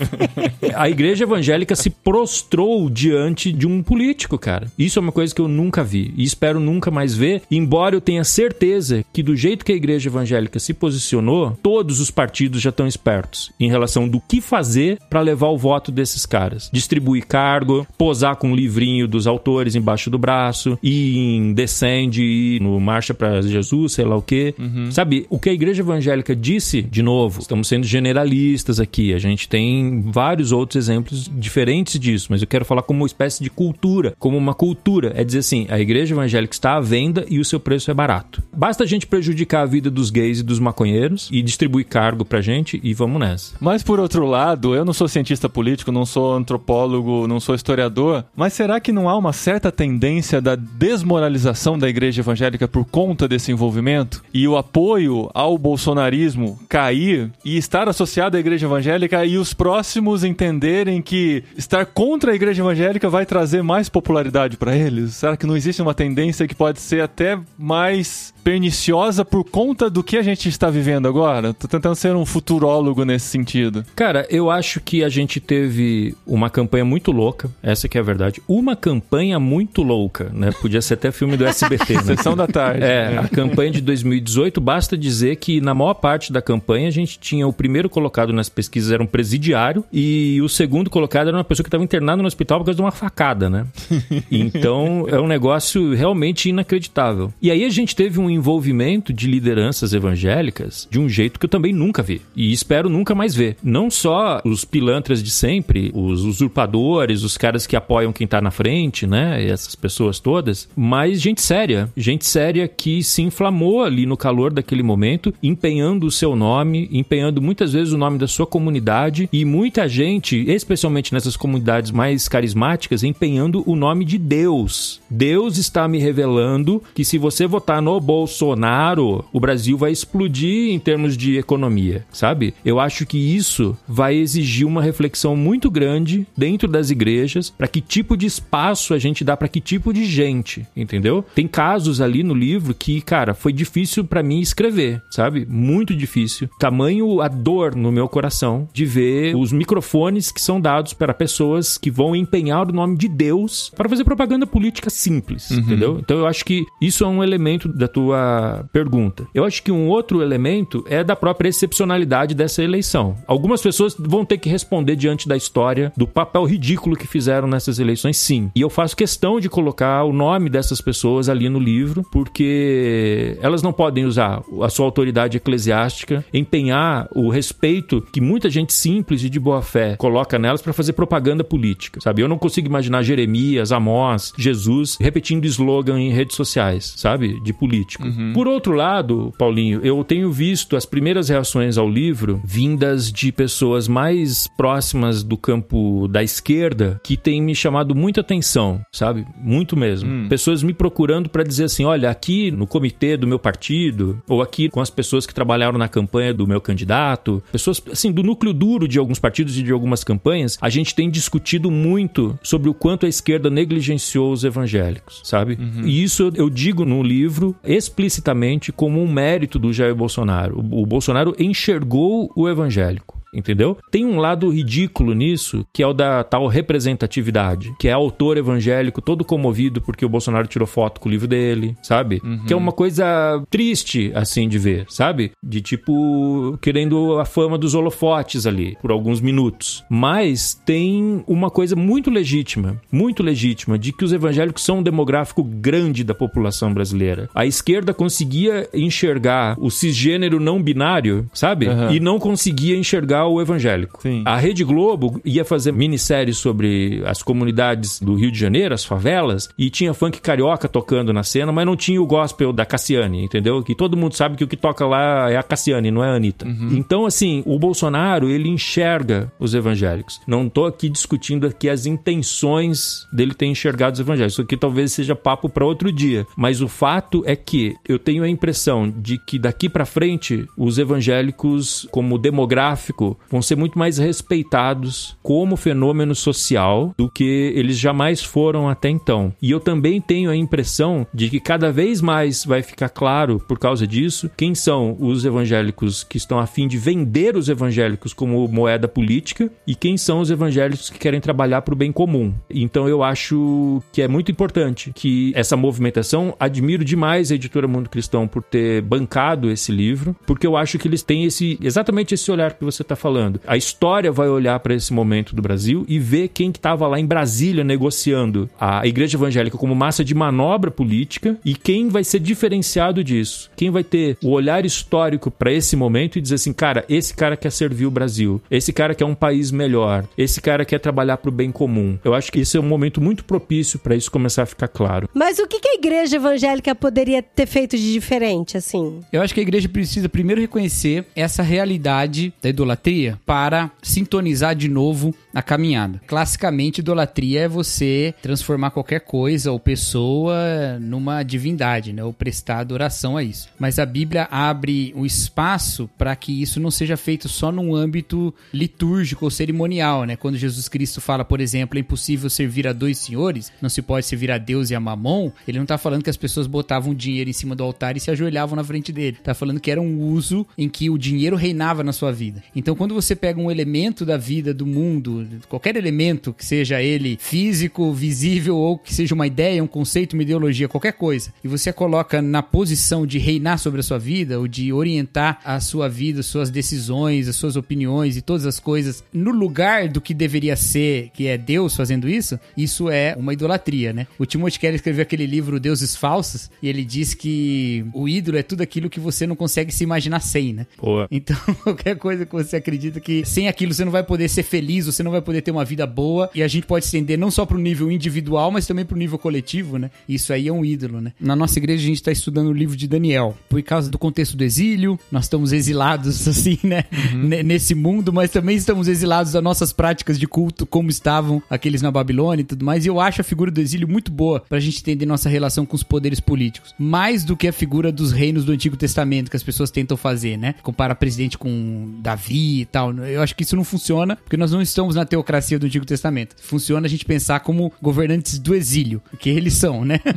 a igreja evangélica se prostrou diante de um político, cara. Isso é uma coisa que eu nunca vi e espero nunca mais ver, embora eu tenha certeza que do jeito que a igreja evangélica se posicionou, todos os partidos já estão espertos em relação do que fazer para levar o voto desses caras. Distribuir cargo, posar com um livrinho dos autores embaixo do braço, ir em Descende, ir no Marcha para Jesus, sei lá o quê. Sabe, o que a igreja evangélica disse, de novo, estamos sendo generalistas aqui, a gente tem vários outros exemplos diferentes disso, mas eu quero falar como uma espécie de cultura, como uma cultura. É dizer assim, a igreja evangélica está à venda e o seu preço é barato. Basta a gente prejudicar a vida dos gays e dos maconheiros e distribuir cargo pra gente e vamos nessa. Mas por outro lado, eu não sou cientista político, não sou antropólogo, não sou historiador, mas será que não há uma certa tendência da desmoralização da igreja evangélica por conta desse envolvimento? E o apoio ao bolsonarismo cair e estar associado à igreja evangélica e os próximos entenderem que estar contra a igreja evangélica vai trazer mais popularidade para eles? Será que não existe uma tendência que pode ser até mais perniciosa por conta do que a gente está vivendo agora? Tô tentando ser um futurólogo nesse sentido? Cara, eu acho que a gente teve uma campanha muito louca, essa que é a verdade. Uma campanha muito louca, né? Podia ser até filme do SBT, né? Sessão da tarde. É, a campanha de 2018, basta dizer que na maior parte da campanha a gente tinha o primeiro colocado nas pesquisas era um presidiário e o segundo colocado era uma pessoa que estava internada no hospital por causa de uma facada, né? Então é um negócio realmente inacreditável. E aí a gente teve um envolvimento de lideranças evangélicas de um jeito que eu também nunca e espero nunca mais ver. Não só os pilantras de sempre, os usurpadores, os caras que apoiam quem tá na frente, né? Essas pessoas todas, mas gente séria, gente séria que se inflamou ali no calor daquele momento, empenhando o seu nome, empenhando muitas vezes o nome da sua comunidade e muita gente, especialmente nessas comunidades mais carismáticas, empenhando o nome de Deus. Deus está me revelando que se você votar no Bolsonaro, o Brasil vai explodir em termos de economia, sabe? Eu acho que isso vai exigir uma reflexão muito grande dentro das igrejas para que tipo de espaço a gente dá para que tipo de gente, entendeu? Tem casos ali no livro que, cara, foi difícil para mim escrever, sabe? Muito difícil. Tamanho a dor no meu coração de ver os microfones que são dados para pessoas que vão empenhar o nome de Deus para fazer propaganda política simples, entendeu? Então eu acho que isso é um elemento da tua pergunta. Eu acho que um outro elemento é da própria excepcionalidade dessa eleição. Algumas pessoas vão ter que responder diante da história do papel ridículo que fizeram nessas eleições, sim. E eu faço questão de colocar o nome dessas pessoas ali no livro, porque elas não podem usar a sua autoridade eclesiástica, empenhar o respeito que muita gente simples e de boa fé coloca nelas para fazer propaganda política, sabe? Eu não consigo imaginar Jeremias, Amós, Jesus repetindo slogan em redes sociais, sabe? De político. Por outro lado, Paulinho, eu tenho visto as primeiras reações ao livro vindas de pessoas mais próximas do campo da esquerda que têm me chamado muita atenção, sabe? Muito mesmo. Pessoas me procurando para dizer assim: olha, aqui no comitê do meu partido, ou aqui com as pessoas que trabalharam na campanha do meu candidato, pessoas assim do núcleo duro de alguns partidos e de algumas campanhas, a gente tem discutido muito sobre o quanto a esquerda negligenciou os evangélicos, sabe? E isso eu digo no livro explicitamente como um mérito do Jair Bolsonaro. O, Bolsonaro enxergou o evangélico. Entendeu? Tem um lado ridículo nisso, que é o da tal representatividade, que é autor evangélico todo comovido porque o Bolsonaro tirou foto com o livro dele, sabe? Que é uma coisa triste, assim, de ver, sabe? De tipo, querendo a fama dos holofotes ali, por alguns minutos. Mas tem uma coisa muito legítima, muito legítima, de que os evangélicos são um demográfico grande da população brasileira. A esquerda conseguia enxergar o cisgênero não binário, sabe? Aham. E não conseguia enxergar o evangélico. Sim. A Rede Globo ia fazer minisséries sobre as comunidades do Rio de Janeiro, as favelas, e tinha funk carioca tocando na cena, mas não tinha o gospel da Cassiane, entendeu? Que todo mundo sabe que o que toca lá é a Cassiane, não é a Anitta. Então, assim, o Bolsonaro, ele enxerga os evangélicos. Não tô aqui discutindo aqui as intenções dele ter enxergado os evangélicos. Isso aqui talvez seja papo para outro dia. Mas o fato é que eu tenho a impressão de que daqui para frente os evangélicos, como demográfico, vão ser muito mais respeitados como fenômeno social do que eles jamais foram até então. E eu também tenho a impressão de que cada vez mais vai ficar claro, por causa disso, quem são os evangélicos que estão a fim de vender os evangélicos como moeda política e quem são os evangélicos que querem trabalhar para o bem comum. Então eu acho que é muito importante que essa movimentação, admiro demais a editora Mundo Cristão por ter bancado esse livro, porque eu acho que eles têm esse exatamente esse olhar que você está falando. A história vai olhar para esse momento do Brasil e ver quem que estava lá em Brasília negociando a igreja evangélica como massa de manobra política e quem vai ser diferenciado disso. Quem vai ter o olhar histórico para esse momento e dizer assim, cara, esse cara quer servir o Brasil, esse cara quer um país melhor, esse cara quer trabalhar para o bem comum. Eu acho que esse é um momento muito propício para isso começar a ficar claro. Mas o que, que a igreja evangélica poderia ter feito de diferente, assim? Eu acho que a igreja precisa primeiro reconhecer essa realidade da idolatria idolatria para sintonizar de novo a caminhada. Classicamente, idolatria é você transformar qualquer coisa ou pessoa numa divindade, né? Ou prestar adoração a isso. Mas a Bíblia abre um espaço para que isso não seja feito só num âmbito litúrgico ou cerimonial, né? Quando Jesus Cristo fala, por exemplo, é impossível servir a dois senhores, não se pode servir a Deus e a Mamon, ele não tá falando que as pessoas botavam dinheiro em cima do altar e se ajoelhavam na frente dele. Tá falando que era um uso em que o dinheiro reinava na sua vida. Então, quando você pega um elemento da vida do mundo, qualquer elemento que seja ele físico, visível ou que seja uma ideia, um conceito, uma ideologia, qualquer coisa, e você coloca na posição de reinar sobre a sua vida ou de orientar a sua vida, suas decisões, as suas opiniões e todas as coisas no lugar do que deveria ser, que é Deus fazendo isso, isso é uma idolatria, né? O Timothy Keller escreveu aquele livro Deuses Falsos e ele diz que o ídolo é tudo aquilo que você não consegue se imaginar sem, né? Boa. Então, qualquer coisa que você acredita que sem aquilo você não vai poder ser feliz, você não vai poder ter uma vida boa, e a gente pode estender não só pro nível individual, mas também pro nível coletivo, né? Isso aí é um ídolo, né? Na nossa igreja a gente tá estudando o livro de Daniel, por causa do contexto do exílio, nós estamos exilados, assim, né? N- Nesse mundo, mas também estamos exilados das nossas práticas de culto, como estavam aqueles na Babilônia e tudo mais, e eu acho a figura do exílio muito boa pra gente entender nossa relação com os poderes políticos. Mais do que a figura dos reinos do Antigo Testamento que as pessoas tentam fazer, né? Compara presidente com Davi e tal. Eu acho que isso não funciona, porque nós não estamos na teocracia do Antigo Testamento. Funciona a gente pensar como governantes do exílio, que eles são, né?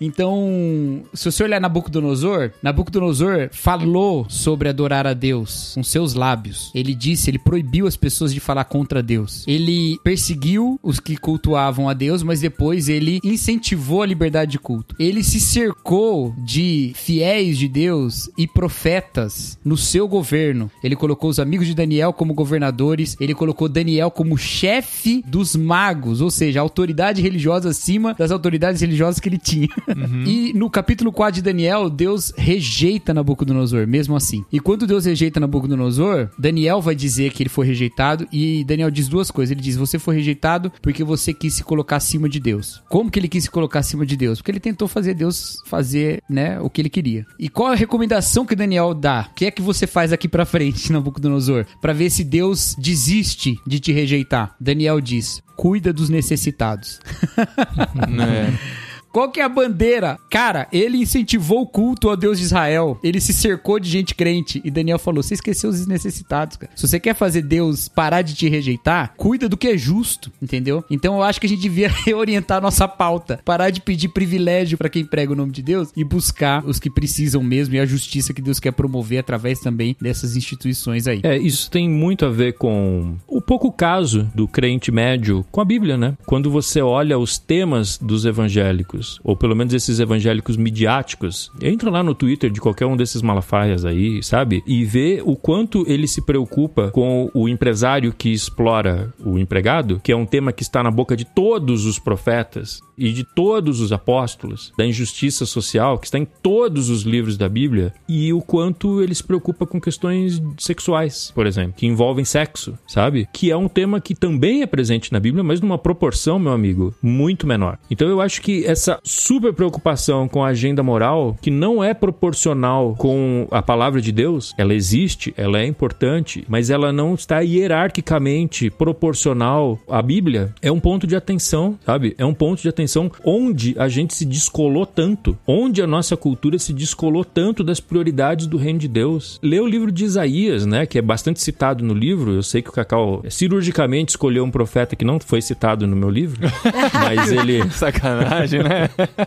Então, se você olhar Nabucodonosor, Nabucodonosor falou sobre adorar a Deus com seus lábios. Ele disse, ele proibiu as pessoas de falar contra Deus. Ele perseguiu os que cultuavam a Deus, mas depois ele incentivou a liberdade de culto. Ele se cercou de fiéis de Deus e profetas no seu governo. Ele colocou os amigos de Daniel como governadores, ele colocou Daniel como chefe dos magos, ou seja, a autoridade religiosa acima das autoridades religiosas que ele tinha. E no capítulo 4 de Daniel, Deus rejeita Nabucodonosor, mesmo assim. E quando Deus rejeita Nabucodonosor, Daniel vai dizer que ele foi rejeitado e Daniel diz duas coisas. Ele diz: Você foi rejeitado porque você quis se colocar acima de Deus. Como que ele quis se colocar acima de Deus? Porque ele tentou fazer Deus fazer, né, o que ele queria. E qual a recomendação que Daniel dá? O que é que você faz aqui pra frente, Nabucodonosor? Pra ver se Deus desiste de te rejeitar. Daniel diz: Cuida dos necessitados. né? Qual que é a bandeira? Cara, ele incentivou o culto ao Deus de Israel. Ele se cercou de gente crente. E Daniel falou: você esqueceu os necessitados, cara. Se você quer fazer Deus parar de te rejeitar, cuida do que é justo, entendeu? Então eu acho que a gente devia reorientar nossa pauta. Parar de pedir privilégio pra quem prega o nome de Deus e buscar os que precisam mesmo e a justiça que Deus quer promover através também dessas instituições aí. É, isso tem muito a ver com o pouco caso do crente médio com a Bíblia, né? Quando você olha os temas dos evangélicos, ou pelo menos esses evangélicos midiáticos, entra lá no Twitter de qualquer um desses malafaias aí, sabe? E vê o quanto ele se preocupa com o empresário que explora o empregado, que é um tema que está na boca de todos os profetas e de todos os apóstolos, da injustiça social, que está em todos os livros da Bíblia, e o quanto ele se preocupa com questões sexuais, por exemplo, que envolvem sexo, sabe? Que é um tema que também é presente na Bíblia, mas numa proporção, meu amigo, muito menor. Então eu acho que essa super preocupação com a agenda moral, que não é proporcional com a palavra de Deus, ela existe, ela é importante, mas ela não está hierarquicamente proporcional à Bíblia, é um ponto de atenção, sabe? É um ponto de atenção onde a gente se descolou tanto, onde a nossa cultura se descolou tanto das prioridades do reino de Deus. Lê o livro de Isaías, né, que é bastante citado no livro. Eu sei que o Cacau cirurgicamente escolheu um profeta que não foi citado no meu livro, mas ele Sacanagem, né?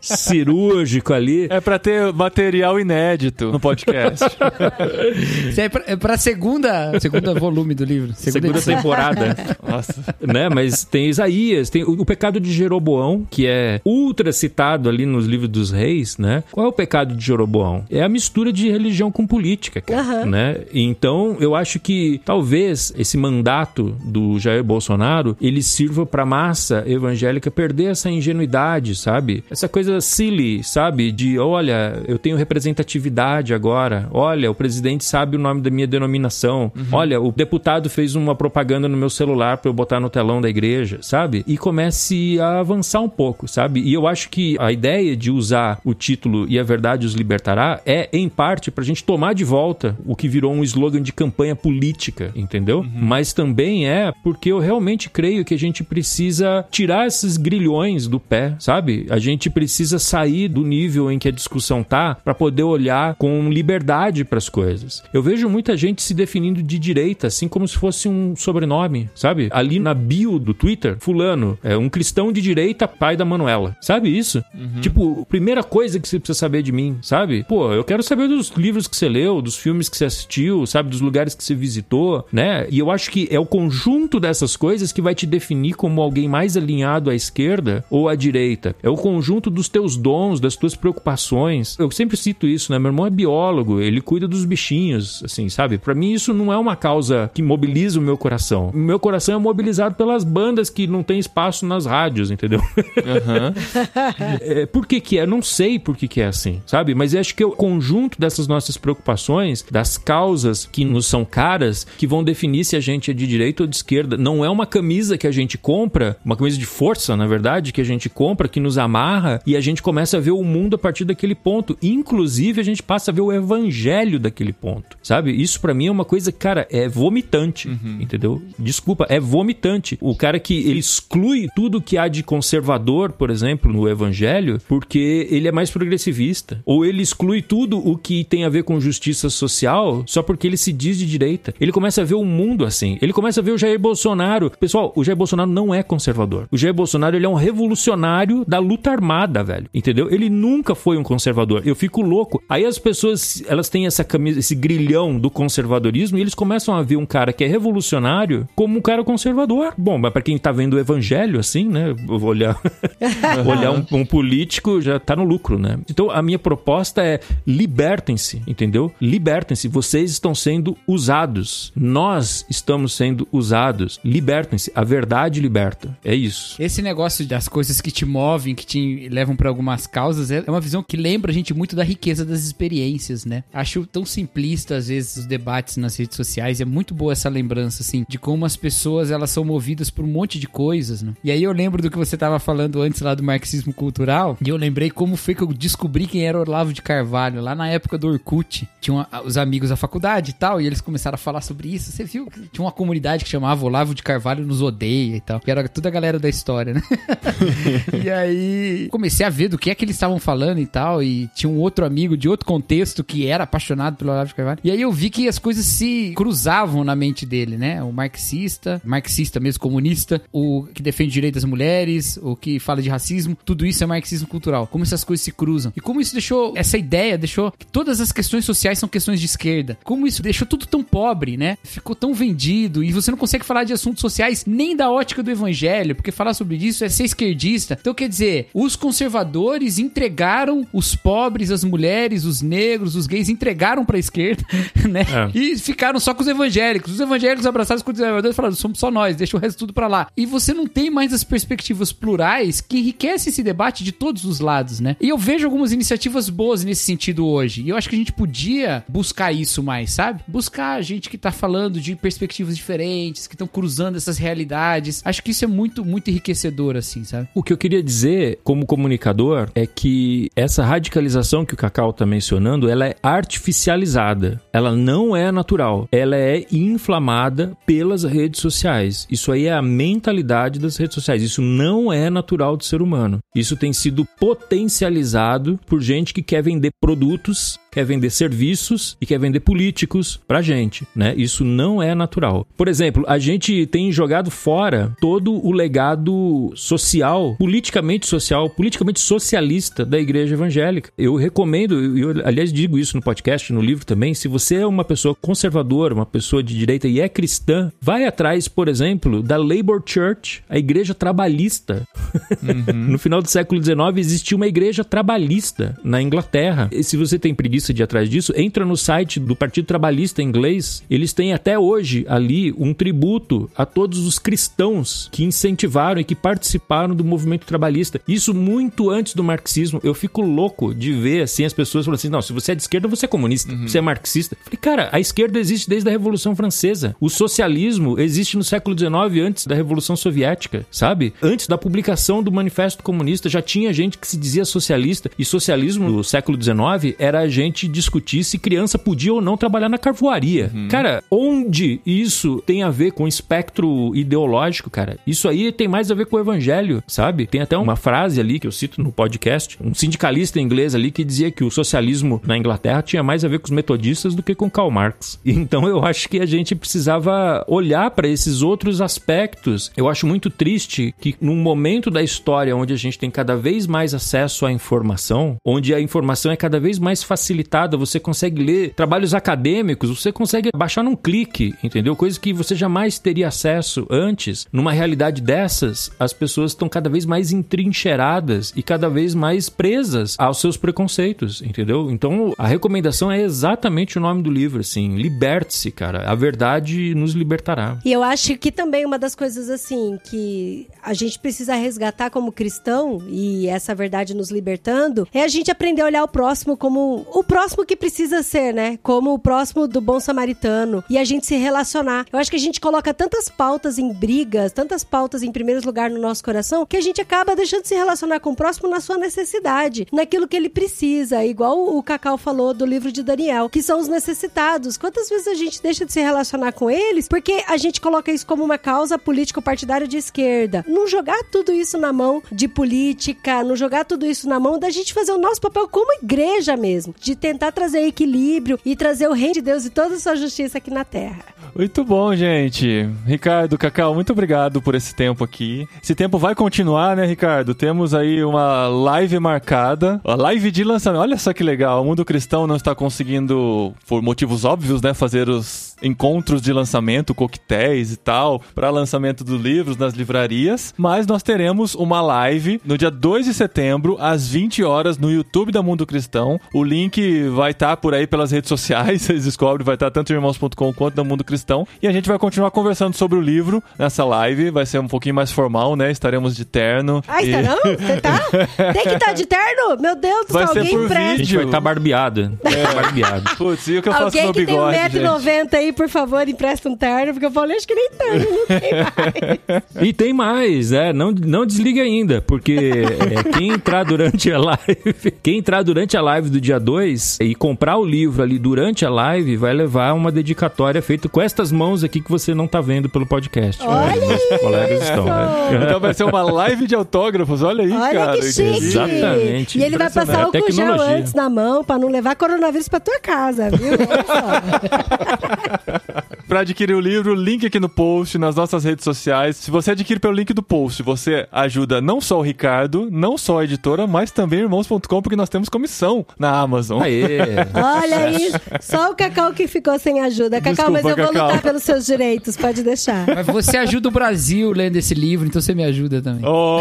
Cirúrgico ali. É pra ter material inédito no podcast. Isso é pra, é pra segunda, segunda volume do livro. Segunda edição. temporada. Nossa. né? Mas tem Isaías, tem o, o pecado de Jeroboão, que é ultra citado ali nos livros dos reis, né? Qual é o pecado de Jeroboão? É a mistura de religião com política, cara, Aham. né? Então, eu acho que talvez esse mandato do Jair Bolsonaro, ele sirva pra massa evangélica perder essa ingenuidade, sabe? Sabe? Essa coisa silly, sabe? De, olha, eu tenho representatividade agora. Olha, o presidente sabe o nome da minha denominação. Olha, o deputado fez uma propaganda no meu celular para eu botar no telão da igreja, sabe? E comece a avançar um pouco, sabe? E eu acho que a ideia de usar o título E a Verdade os Libertará é, em parte, pra gente tomar de volta o que virou um slogan de campanha política, entendeu? Mas também é porque eu realmente creio que a gente precisa tirar esses grilhões do pé, sabe? A gente precisa sair do nível em que a discussão tá para poder olhar com liberdade para as coisas. Eu vejo muita gente se definindo de direita, assim como se fosse um sobrenome, sabe? Ali na bio do Twitter, fulano, é um cristão de direita, pai da Manuela. Sabe isso? Tipo, primeira coisa que você precisa saber de mim, sabe? Pô, eu quero saber dos livros que você leu, dos filmes que você assistiu, sabe? Dos lugares que você visitou, né? E eu acho que é o conjunto dessas coisas que vai te definir como alguém mais alinhado à esquerda ou à direita. É o conjunto dos teus dons, das tuas preocupações. Eu sempre cito isso, né? Meu irmão é biólogo, ele cuida dos bichinhos, assim, sabe? Pra mim isso não é uma causa que mobiliza o meu coração. O meu coração é mobilizado pelas bandas que não tem espaço nas rádios, entendeu? Aham. É, por que que é? Eu não sei por que que é assim, sabe? Mas acho que é o conjunto dessas nossas preocupações, das causas que nos são caras, que vão definir se a gente é de direita ou de esquerda. Não é uma camisa que a gente compra, uma camisa de força, na verdade, que a gente compra, que nos amarra e a gente começa a ver o mundo a partir daquele ponto. Inclusive, a gente passa a ver o evangelho daquele ponto, sabe? Isso pra mim é uma coisa, cara, é vomitante, entendeu? Desculpa, é vomitante. O cara que ele exclui tudo que há de conservador, por exemplo, no evangelho, porque ele é mais progressivista. Ou ele exclui tudo o que tem a ver com justiça social só porque ele se diz de direita. Ele começa a ver o mundo assim. Ele começa a ver o Jair Bolsonaro. Pessoal, o Jair Bolsonaro não é conservador. O Jair Bolsonaro ele é um revolucionário da luta armada, velho. Entendeu? Ele nunca foi um conservador. Eu fico louco. Aí as pessoas, elas têm essa camisa, esse grilhão do conservadorismo e eles começam a ver um cara que é revolucionário como um cara conservador. Bom, mas pra quem tá vendo o evangelho assim, né? Eu vou olhar olhar um, um político já tá no lucro, né? Então a minha proposta é libertem-se, entendeu? Libertem-se. Vocês estão sendo usados. Nós estamos sendo usados. Libertem-se. A verdade liberta. É isso. Esse negócio das coisas que te movem, que te levam pra algumas causas, é uma visão que lembra a gente muito da riqueza das experiências, né? Acho tão simplista às vezes os debates nas redes sociais, é muito boa essa lembrança assim de como as pessoas elas são movidas por um monte de coisas, né? E aí eu lembro do que você tava falando antes lá do marxismo cultural, e eu lembrei como foi que eu descobri quem era Olavo de Carvalho lá na época do Orkut. Tinha uma- os amigos da faculdade e tal, e eles começaram a falar sobre isso. Você viu? que Tinha uma comunidade que chamava Olavo de Carvalho nos odeia e tal, que era toda a galera da história, né? e aí comecei a ver do que é que eles estavam falando e tal. E tinha um outro amigo de outro contexto que era apaixonado pelo Olavo de Carvalho. E aí eu vi que as coisas se cruzavam na mente dele, né? O marxista, marxista mesmo, comunista, o que defende direito das mulheres, o que fala de racismo, tudo isso é marxismo cultural. Como essas coisas se cruzam. E como isso deixou, essa ideia deixou que todas as questões sociais são questões de esquerda. Como isso deixou tudo tão pobre, né? Ficou tão vendido e você não consegue falar de assuntos sociais nem da ótica do evangelho, porque falar sobre isso é ser esquerdista. Então quer dizer, os conservadores entregaram os pobres, as mulheres, os negros, os gays entregaram pra esquerda, né? É. E ficaram só com os evangélicos. Os evangélicos abraçados com os conservadores falaram, somos só nós, deixa o resto tudo pra lá. E você não tem mais as perspectivas plurais que enriquecem esse debate de todos os lados, né? E eu vejo algumas iniciativas boas nesse sentido hoje. E eu acho que a gente podia buscar isso mais, sabe? Buscar gente que tá falando de perspectivas diferentes, que estão cruzando essas realidades. Acho que isso é muito, muito enriquecedor, assim, sabe? O que eu queria dizer como comunicador é que essa radicalização que o Cacau está mencionando, ela é artificializada. Ela não é natural. Ela é inflamada pelas redes sociais. Isso aí é a mentalidade das redes sociais. Isso não é natural do ser humano. Isso tem sido potencializado por gente que quer vender produtos quer vender serviços e quer vender políticos pra gente, né? Isso não é natural. Por exemplo, a gente tem jogado fora todo o legado social, politicamente social, politicamente socialista da igreja evangélica. Eu recomendo, eu aliás digo isso no podcast, no livro também, se você é uma pessoa conservadora, uma pessoa de direita e é cristã, vai atrás, por exemplo, da Labour Church, a igreja trabalhista. no final do século XIX existia uma igreja trabalhista na Inglaterra. E se você tem preguiça de atrás disso, entra no site do Partido Trabalhista inglês, eles têm até hoje ali um tributo a todos os cristãos que incentivaram e que participaram do movimento trabalhista. Isso muito antes do marxismo. Eu fico louco de ver assim as pessoas falando assim: não, se você é de esquerda, você é comunista, você é marxista. Eu falei, cara, a esquerda existe desde a Revolução Francesa. O socialismo existe no século XIX, antes da Revolução Soviética, sabe? Antes da publicação do Manifesto Comunista, já tinha gente que se dizia socialista. E socialismo no século XIX era a gente discutir se criança podia ou não trabalhar na carvoaria. Cara, onde isso tem a ver com espectro ideológico, cara? Isso aí tem mais a ver com o evangelho, sabe? Tem até uma frase ali que eu cito no podcast, um sindicalista inglês ali que dizia que o socialismo na Inglaterra tinha mais a ver com os metodistas do que com Karl Marx. Então eu acho que a gente precisava olhar para esses outros aspectos. Eu acho muito triste que num momento da história onde a gente tem cada vez mais acesso à informação, onde a informação é cada vez mais facilitada, você consegue ler trabalhos acadêmicos, você consegue baixar num clique, entendeu? Coisas que você jamais teria acesso antes. Numa realidade dessas, as pessoas estão cada vez mais entrincheiradas e cada vez mais presas aos seus preconceitos, entendeu? Então, a recomendação é exatamente o nome do livro, assim, liberte-se, cara. A verdade nos libertará. E eu acho que também uma das coisas assim que a gente precisa resgatar como cristão e essa verdade nos libertando é a gente aprender a olhar o próximo como o próximo que precisa ser, né? Como o próximo do bom samaritano e a gente se relacionar. Eu acho que a gente coloca tantas pautas em brigas, tantas pautas em primeiros lugar no nosso coração que a gente acaba deixando de se relacionar com o próximo na sua necessidade, naquilo que ele precisa, igual o Cacau falou do livro de Daniel, que são os necessitados. Quantas vezes a gente deixa de se relacionar com eles porque a gente coloca isso como uma causa político-partidária de esquerda? Não jogar tudo isso na mão de política, não jogar tudo isso na mão da gente fazer o nosso papel como igreja mesmo, de tentar trazer equilíbrio e trazer o reino de Deus e toda a sua justiça aqui na terra. Muito bom, gente. Ricardo, Cacau, muito obrigado por esse tempo aqui. Esse tempo vai continuar, né, Ricardo? Temos aí uma live marcada, a live de lançamento. Olha só que legal. O mundo cristão não está conseguindo, por motivos óbvios, né, fazer os encontros de lançamento, coquetéis e tal, para lançamento dos livros nas livrarias, mas nós teremos uma live no dia 2 de setembro, às 20 horas, no YouTube da Mundo Cristão. O link vai estar por aí pelas redes sociais, vocês descobrem, vai estar tanto em irmãos.com quanto da Mundo Cristão. E a gente vai continuar conversando sobre o livro nessa live, vai ser um pouquinho mais formal, né? Estaremos de terno. Ah, e- está não? Você tá? Tem que estar de terno? Meu Deus do Vai céu, ser alguém por A empresta. gente vai estar barbeada. Tá barbeado. Putz, e o que eu faço com Alguém meu que tem bigode, gente? 1,90m aí, por favor, empresta um terno, porque eu falei, acho que nem terno, não tem mais. E tem mais, é, não, não desligue ainda, porque é, quem entrar durante a live, quem entrar durante a live do dia 2 e comprar o livro ali durante a live, vai levar uma dedicatória feita com estas mãos aqui que você não tá vendo pelo podcast. Olha Meus colegas estão. né? Então vai ser uma live de autógrafos, olha aí, Olha cara. que chique! Exatamente. E ele vai passar gel Tecnologia. antes na mão pra não levar coronavírus pra tua casa, viu? Olha só. Pra adquirir o livro, link aqui no post, nas nossas redes sociais. Se você adquire pelo link do post, você ajuda não só o Ricardo, não só a editora, mas também irmãos.com, porque nós temos comissão na Amazon. Aê. Olha aí, só o Cacau que ficou sem ajuda. Cacau, Desculpa, mas eu vou Cacau. lutar pelos seus direitos, pode deixar. Mas você ajuda o Brasil lendo esse livro, então você me ajuda também. Oh,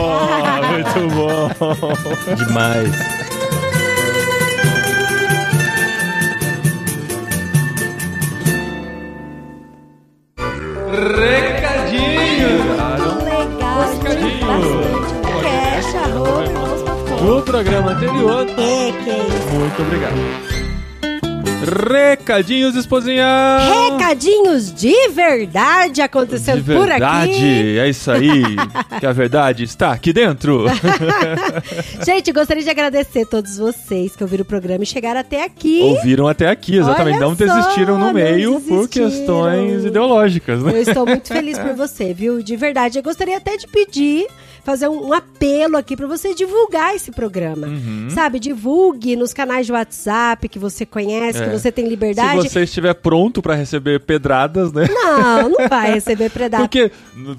muito bom. Demais. Legal. Cash, arroba, irmãos.com. No programa anterior, É, que isso. muito obrigado. Recadinhos, esposinha! Recadinhos de verdade acontecendo De por verdade, aqui. é isso aí. que a verdade está aqui dentro. Gente, gostaria de agradecer a todos vocês que ouviram o programa e chegaram até aqui. Ouviram até aqui, exatamente. Olha não desistiram só, no não meio por desistiram. questões ideológicas, né? Eu estou muito feliz por você, viu? De verdade. Eu gostaria até de pedir, fazer um, um apelo aqui para você divulgar esse programa. Uhum. Sabe? Divulgue nos canais de WhatsApp que você conhece, É. que você tem liberdade. Se você estiver pronto pra receber pedradas, né? Não, não vai receber predada. Porque.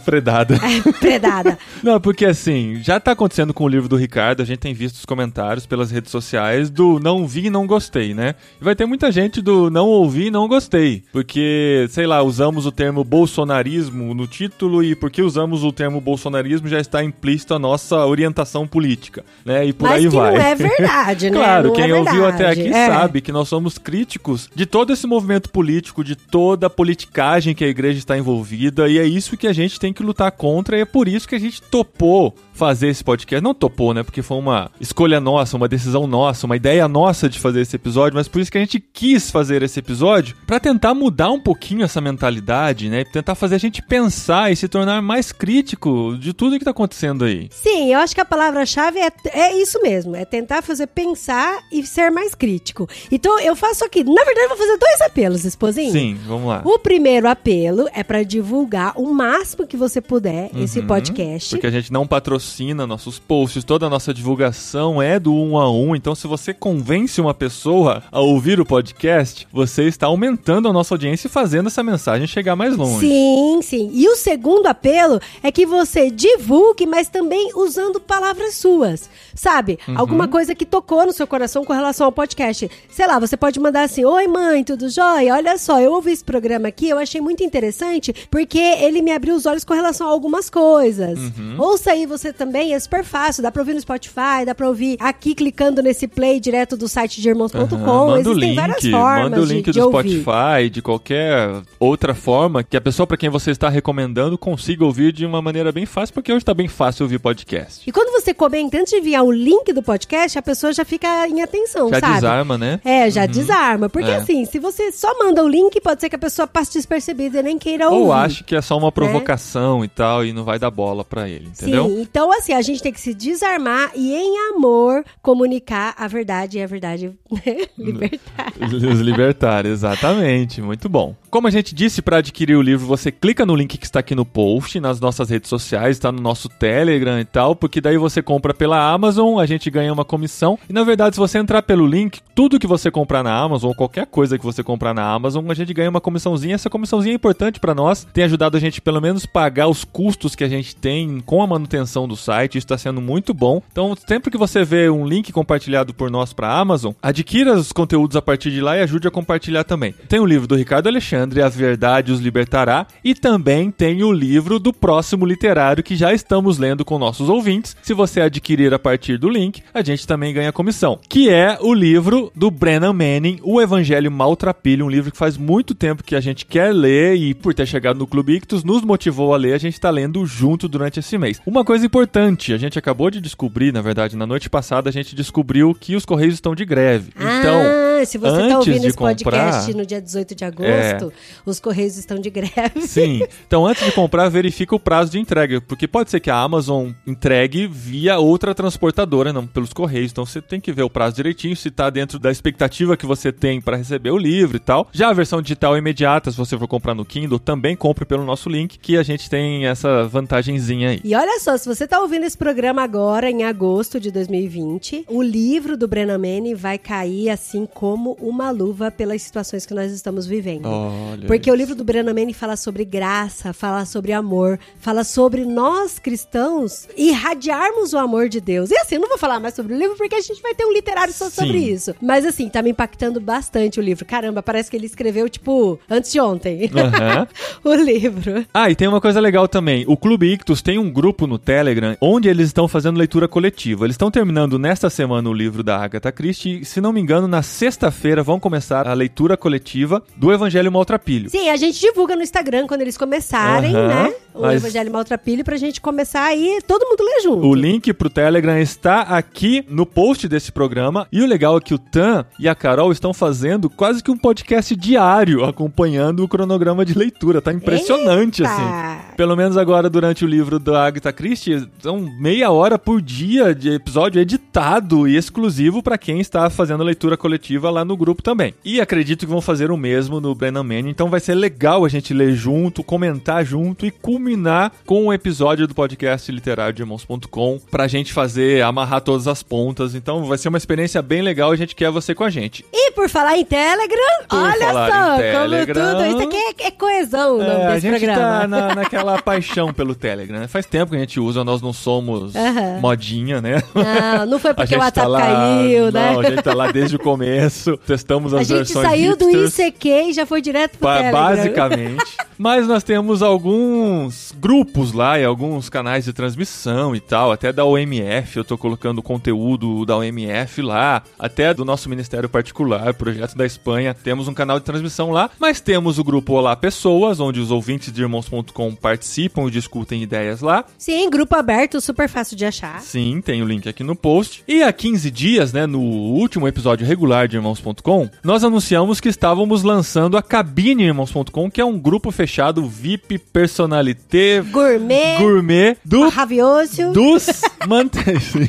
Predada. É, predada. Não, porque assim, já tá acontecendo com o livro do Ricardo, a gente tem visto os comentários pelas redes sociais do não vi e não gostei, né? E vai ter muita gente do não ouvi e não gostei. Porque, sei lá, usamos o termo bolsonarismo no título e porque usamos o termo bolsonarismo já está implícito a nossa orientação política, né? E por Mas aí vai. não é verdade, né? Claro, Não quem é ouviu até aqui É. sabe que nós somos críticos de todo esse movimento político, de toda a politicagem que a igreja está envolvida, e é isso que a gente tem que lutar contra, e é por isso que a gente topou fazer esse podcast. Não topou, né? Porque foi uma escolha nossa, uma decisão nossa, uma ideia nossa de fazer esse episódio, mas por isso que a gente quis fazer esse episódio para tentar mudar um pouquinho essa mentalidade, né? Tentar fazer a gente pensar e se tornar mais crítico de tudo que tá acontecendo aí. Sim, eu acho que a palavra-chave é, é isso mesmo, é tentar fazer pensar e ser mais crítico. Então eu faço aqui, na verdade eu vou fazer dois apelos, esposinho. Sim, vamos lá. O primeiro apelo é pra divulgar o máximo que você puder esse podcast. Porque a gente não patrocina nossos posts, toda a nossa divulgação é do um a um. Então, se você convence uma pessoa a ouvir o podcast, você está aumentando a nossa audiência e fazendo essa mensagem chegar mais longe. Sim, sim. E o segundo apelo é que você divulgue, mas também usando palavras suas. Sabe? Uhum. Alguma coisa que tocou no seu coração com relação ao podcast. Sei lá, você pode mandar assim: Oi, mãe, tudo jóia? Olha só, eu ouvi esse programa aqui, eu achei muito interessante, porque ele me abriu os olhos com relação a algumas coisas. Uhum. Ouça aí você também, é super fácil. Dá pra ouvir no Spotify, dá pra ouvir aqui clicando nesse play direto do site de irmãos.com. O Existem link, várias formas. manda o de- link de do ouvir. Spotify, de qualquer outra forma que a pessoa para quem você está recomendando consiga ouvir de uma maneira bem fácil, porque hoje tá bem fácil ouvir podcast. E quando você comenta antes de enviar o link do podcast, a pessoa já fica em atenção, Já sabe? desarma, né? É, já desarma. Porque É. assim, se você só manda o link, pode ser que a pessoa passe despercebida e nem queira ouvir. Ou ache que é só uma provocação e tal, e não vai dar bola pra ele, entendeu? Sim, então assim, a gente tem que se desarmar e em amor comunicar a verdade e a verdade né? libertar. Os exatamente. Muito bom. Como a gente disse, para adquirir o livro, você clica no link que está aqui no post, nas nossas redes sociais, está no nosso Telegram e tal, porque daí você compra pela Amazon, a gente ganha uma comissão. E na verdade, se você entrar pelo link, tudo que você comprar na Amazon, qualquer coisa que você comprar na Amazon, a gente ganha uma comissãozinha. Essa comissãozinha é importante para nós, tem ajudado a gente pelo menos pagar os custos que a gente tem com a manutenção do site. Está sendo muito bom. Então, sempre que você vê um link compartilhado por nós para Amazon, adquira os conteúdos a partir de lá e ajude a compartilhar também. Tem o livro do Ricardo Alexandre, A Verdade os Libertará, e também tem o livro do próximo literário que já estamos lendo com nossos ouvintes. Se você adquirir a partir do link, a gente também ganha comissão, que é o livro do Brennan Manning, O Evangelho Maltrapilho, um livro que faz muito tempo que a gente quer ler e por ter chegado no Clube Ictus nos motivou a ler, a gente está lendo junto durante esse mês. Uma coisa importante, a gente acabou de descobrir, na verdade, na noite passada a gente descobriu que os correios estão de greve. Então, ah, se você tá antes ouvindo esse podcast comprar- no dia 18 de agosto, os Correios estão de greve. Sim. Então, antes de comprar, verifica o prazo de entrega. Porque pode ser que a Amazon entregue via outra transportadora, não pelos correios. Então, você tem que ver o prazo direitinho, se tá dentro da expectativa que você tem para receber o livro e tal. Já a versão digital é imediata, se você for comprar no Kindle, também compre pelo nosso link, que a gente tem essa vantagenzinha aí. E olha só, se você tá ouvindo esse programa agora, em agosto de 2020, o livro do Brennan Manning vai cair assim como uma luva pelas situações que nós estamos vivendo. Olha. Porque o livro do Brennan Manning fala sobre graça, fala sobre amor, fala sobre nós cristãos irradiarmos o amor de Deus. E assim, eu não vou falar mais sobre o livro porque a gente vai ter um literário só Sim. sobre isso. Mas assim, tá me impactando bastante o livro. Caramba, parece que ele escreveu, tipo, antes de ontem. Aham. o livro. Ah, e tem uma coisa legal também. O Clube Ictus tem um grupo no Telegram onde eles estão fazendo leitura coletiva. Eles estão terminando nesta semana o livro da Agatha Christie e, se não me engano, na sexta-feira vão começar a leitura coletiva do Evangelho Maltrapilho. Sim, a gente divulga no Instagram quando eles começarem, Aham, né? O mas- Evangelho Maltrapilho pra gente começar aí, todo mundo lê junto. O link pro Telegram está aqui no post desse programa. E o legal é que o Tan e a Carol estão fazendo quase que um podcast diário acompanhando o cronograma de leitura. Tá impressionante, assim. Tá. Pelo menos agora, durante o livro da Agatha Christie, são meia hora por dia de episódio editado e exclusivo para quem está fazendo leitura coletiva lá no grupo também. E acredito que vão fazer o mesmo no Brennan Manning, então vai ser legal a gente ler junto, comentar junto e culminar com um episódio do podcast literário de irmãos.com pra gente fazer, amarrar todas as pontas. Então vai ser uma experiência bem legal, a gente quer você com a gente. E por falar em Telegram, Por olha só, Telegram. como tudo. Isso aqui é, é coesão o É, a gente programa. tá na, naquela paixão pelo Telegram, né? Faz tempo que a gente usa, nós não somos Aham. modinha, né? Não, não foi porque o gente WhatsApp tá lá, caiu, né? Não, a gente tá lá desde o começo, testamos as A gente versões saiu do hipsters. ICQ e já foi direto pro Ba- Telegram. Basicamente. Mas nós temos alguns grupos lá e alguns canais de transmissão e tal, até da OMF, eu tô colocando conteúdo da OMF lá, até do nosso ministério particular, projeto da Espanha, temos um canal de transmissão lá, mas temos o grupo Olá Pessoas, onde os ouvintes de irmãos.com participam e discutem ideias lá. Sim, grupo aberto, super fácil de achar. Sim, tem o link aqui no post. E há 15 dias, né, no último episódio regular de irmãos.com, nós anunciamos que estávamos lançando a Cabine Irmãos.com, que é um grupo fechado VIP Gourmet, gourmet do maravilhoso. dos, mante-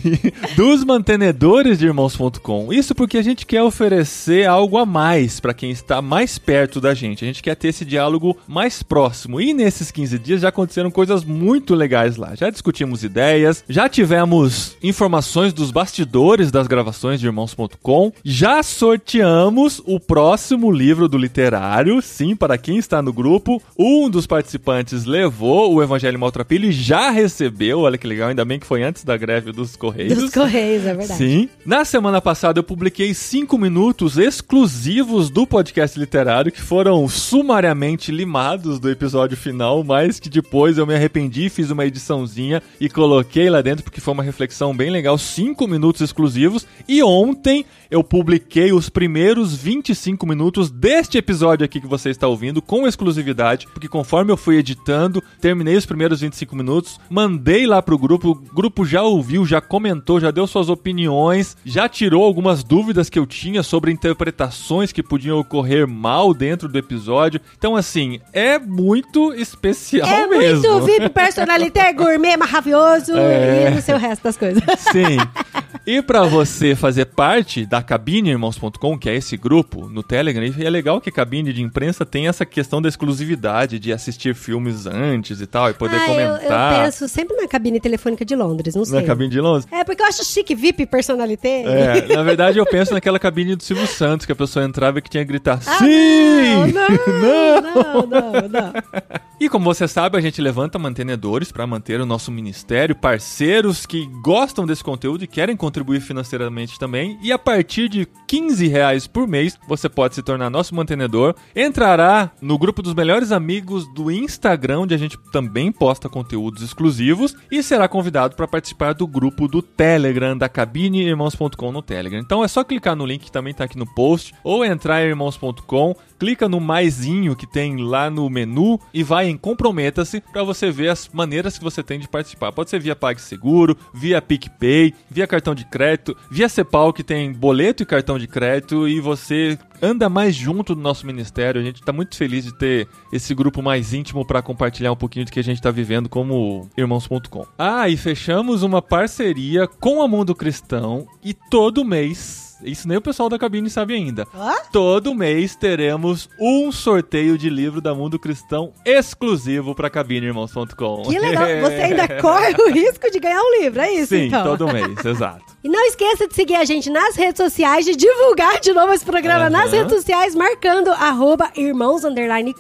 dos mantenedores de irmãos.com. Isso porque a gente quer oferecer algo a mais para quem está mais perto da gente. A gente quer ter esse diálogo mais próximo. E nesses 15 dias já aconteceram coisas muito legais lá. Já discutimos ideias, já tivemos informações dos bastidores das gravações de irmãos.com, já sorteamos o próximo livro do literário, sim, para quem está no grupo. Um dos participantes levou o Evangelho Maltrapilho e já recebeu, olha que legal, ainda bem que foi antes da greve dos Correios. Dos Correios, é verdade. Sim. Na semana passada eu publiquei cinco minutos exclusivos do podcast literário que foram sumariamente limados do episódio final, mas que depois eu me arrependi, fiz uma ediçãozinha e coloquei lá dentro porque foi uma reflexão bem legal, cinco minutos exclusivos. E ontem eu publiquei os primeiros 25 minutos deste episódio aqui que você está ouvindo com exclusividade, porque conforme eu fui editando, terminei os primeiros 25 minutos, mandei lá pro grupo, o grupo já ouviu, já comentou, já deu suas opiniões, já tirou algumas dúvidas que eu tinha sobre interpretações que podiam ocorrer mal dentro do episódio. Então assim, é muito especial É mesmo. muito VIP, personalité, gourmet, maravilhoso É. e não sei o resto das coisas. Sim. E pra você fazer parte da cabine irmãos.com, que é esse grupo no Telegram, e é legal que a cabine de imprensa tem essa questão da exclusividade de assistir filmes antes e tal, e poder ah, eu, eu comentar penso sempre na cabine telefônica de Londres, não sei. na cabine de Londres. É, porque eu acho chique, VIP, personalité. É, na verdade eu penso naquela cabine do Silvio Santos, que a pessoa entrava e que tinha que gritar Ah, Sim! Não, não, não, não. E como você sabe, a gente levanta mantenedores para manter o nosso ministério, parceiros que gostam desse conteúdo e querem contribuir financeiramente também. E a partir de 15 reais por mês, você pode se tornar nosso mantenedor. Entrará no grupo dos melhores amigos do Instagram, onde a gente também posta conteúdos exclusivos. E será convidado para participar do grupo do Telegram, da cabine irmãos.com no Telegram. Então é só clicar no link que também está aqui no post, ou entrar em irmãos.com, clica no maisinho que tem lá no menu e vai em comprometa-se para você ver as maneiras que você tem de participar. Pode ser via PagSeguro, via PicPay, via cartão de crédito, via Cepal que tem boleto e cartão de crédito e você anda mais junto do nosso ministério. A gente está muito feliz de ter esse grupo mais íntimo para compartilhar um pouquinho do que a gente está vivendo como irmãos.com. Ah, e fechamos uma parceria com a Mundo Cristão e todo mês isso nem o pessoal da cabine sabe ainda. Ó. Todo mês teremos um sorteio de livro da Mundo Cristão exclusivo para cabineirmãos.com. Que legal. Você ainda corre o risco de ganhar um livro, é isso Sim, então? todo mês, exato. E não esqueça de seguir a gente nas redes sociais, de divulgar de novo esse programa Aham. nas redes sociais, marcando arroba irmãos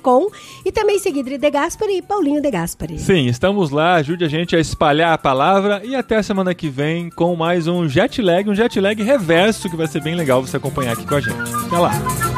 com e também seguir Dri De Gaspari e Paulinho De Gaspari. Sim, estamos lá, ajude a gente a espalhar a palavra e até a semana que vem com mais um jet lag, um jet lag reverso que vai ser bem legal você acompanhar aqui com a gente. Até lá.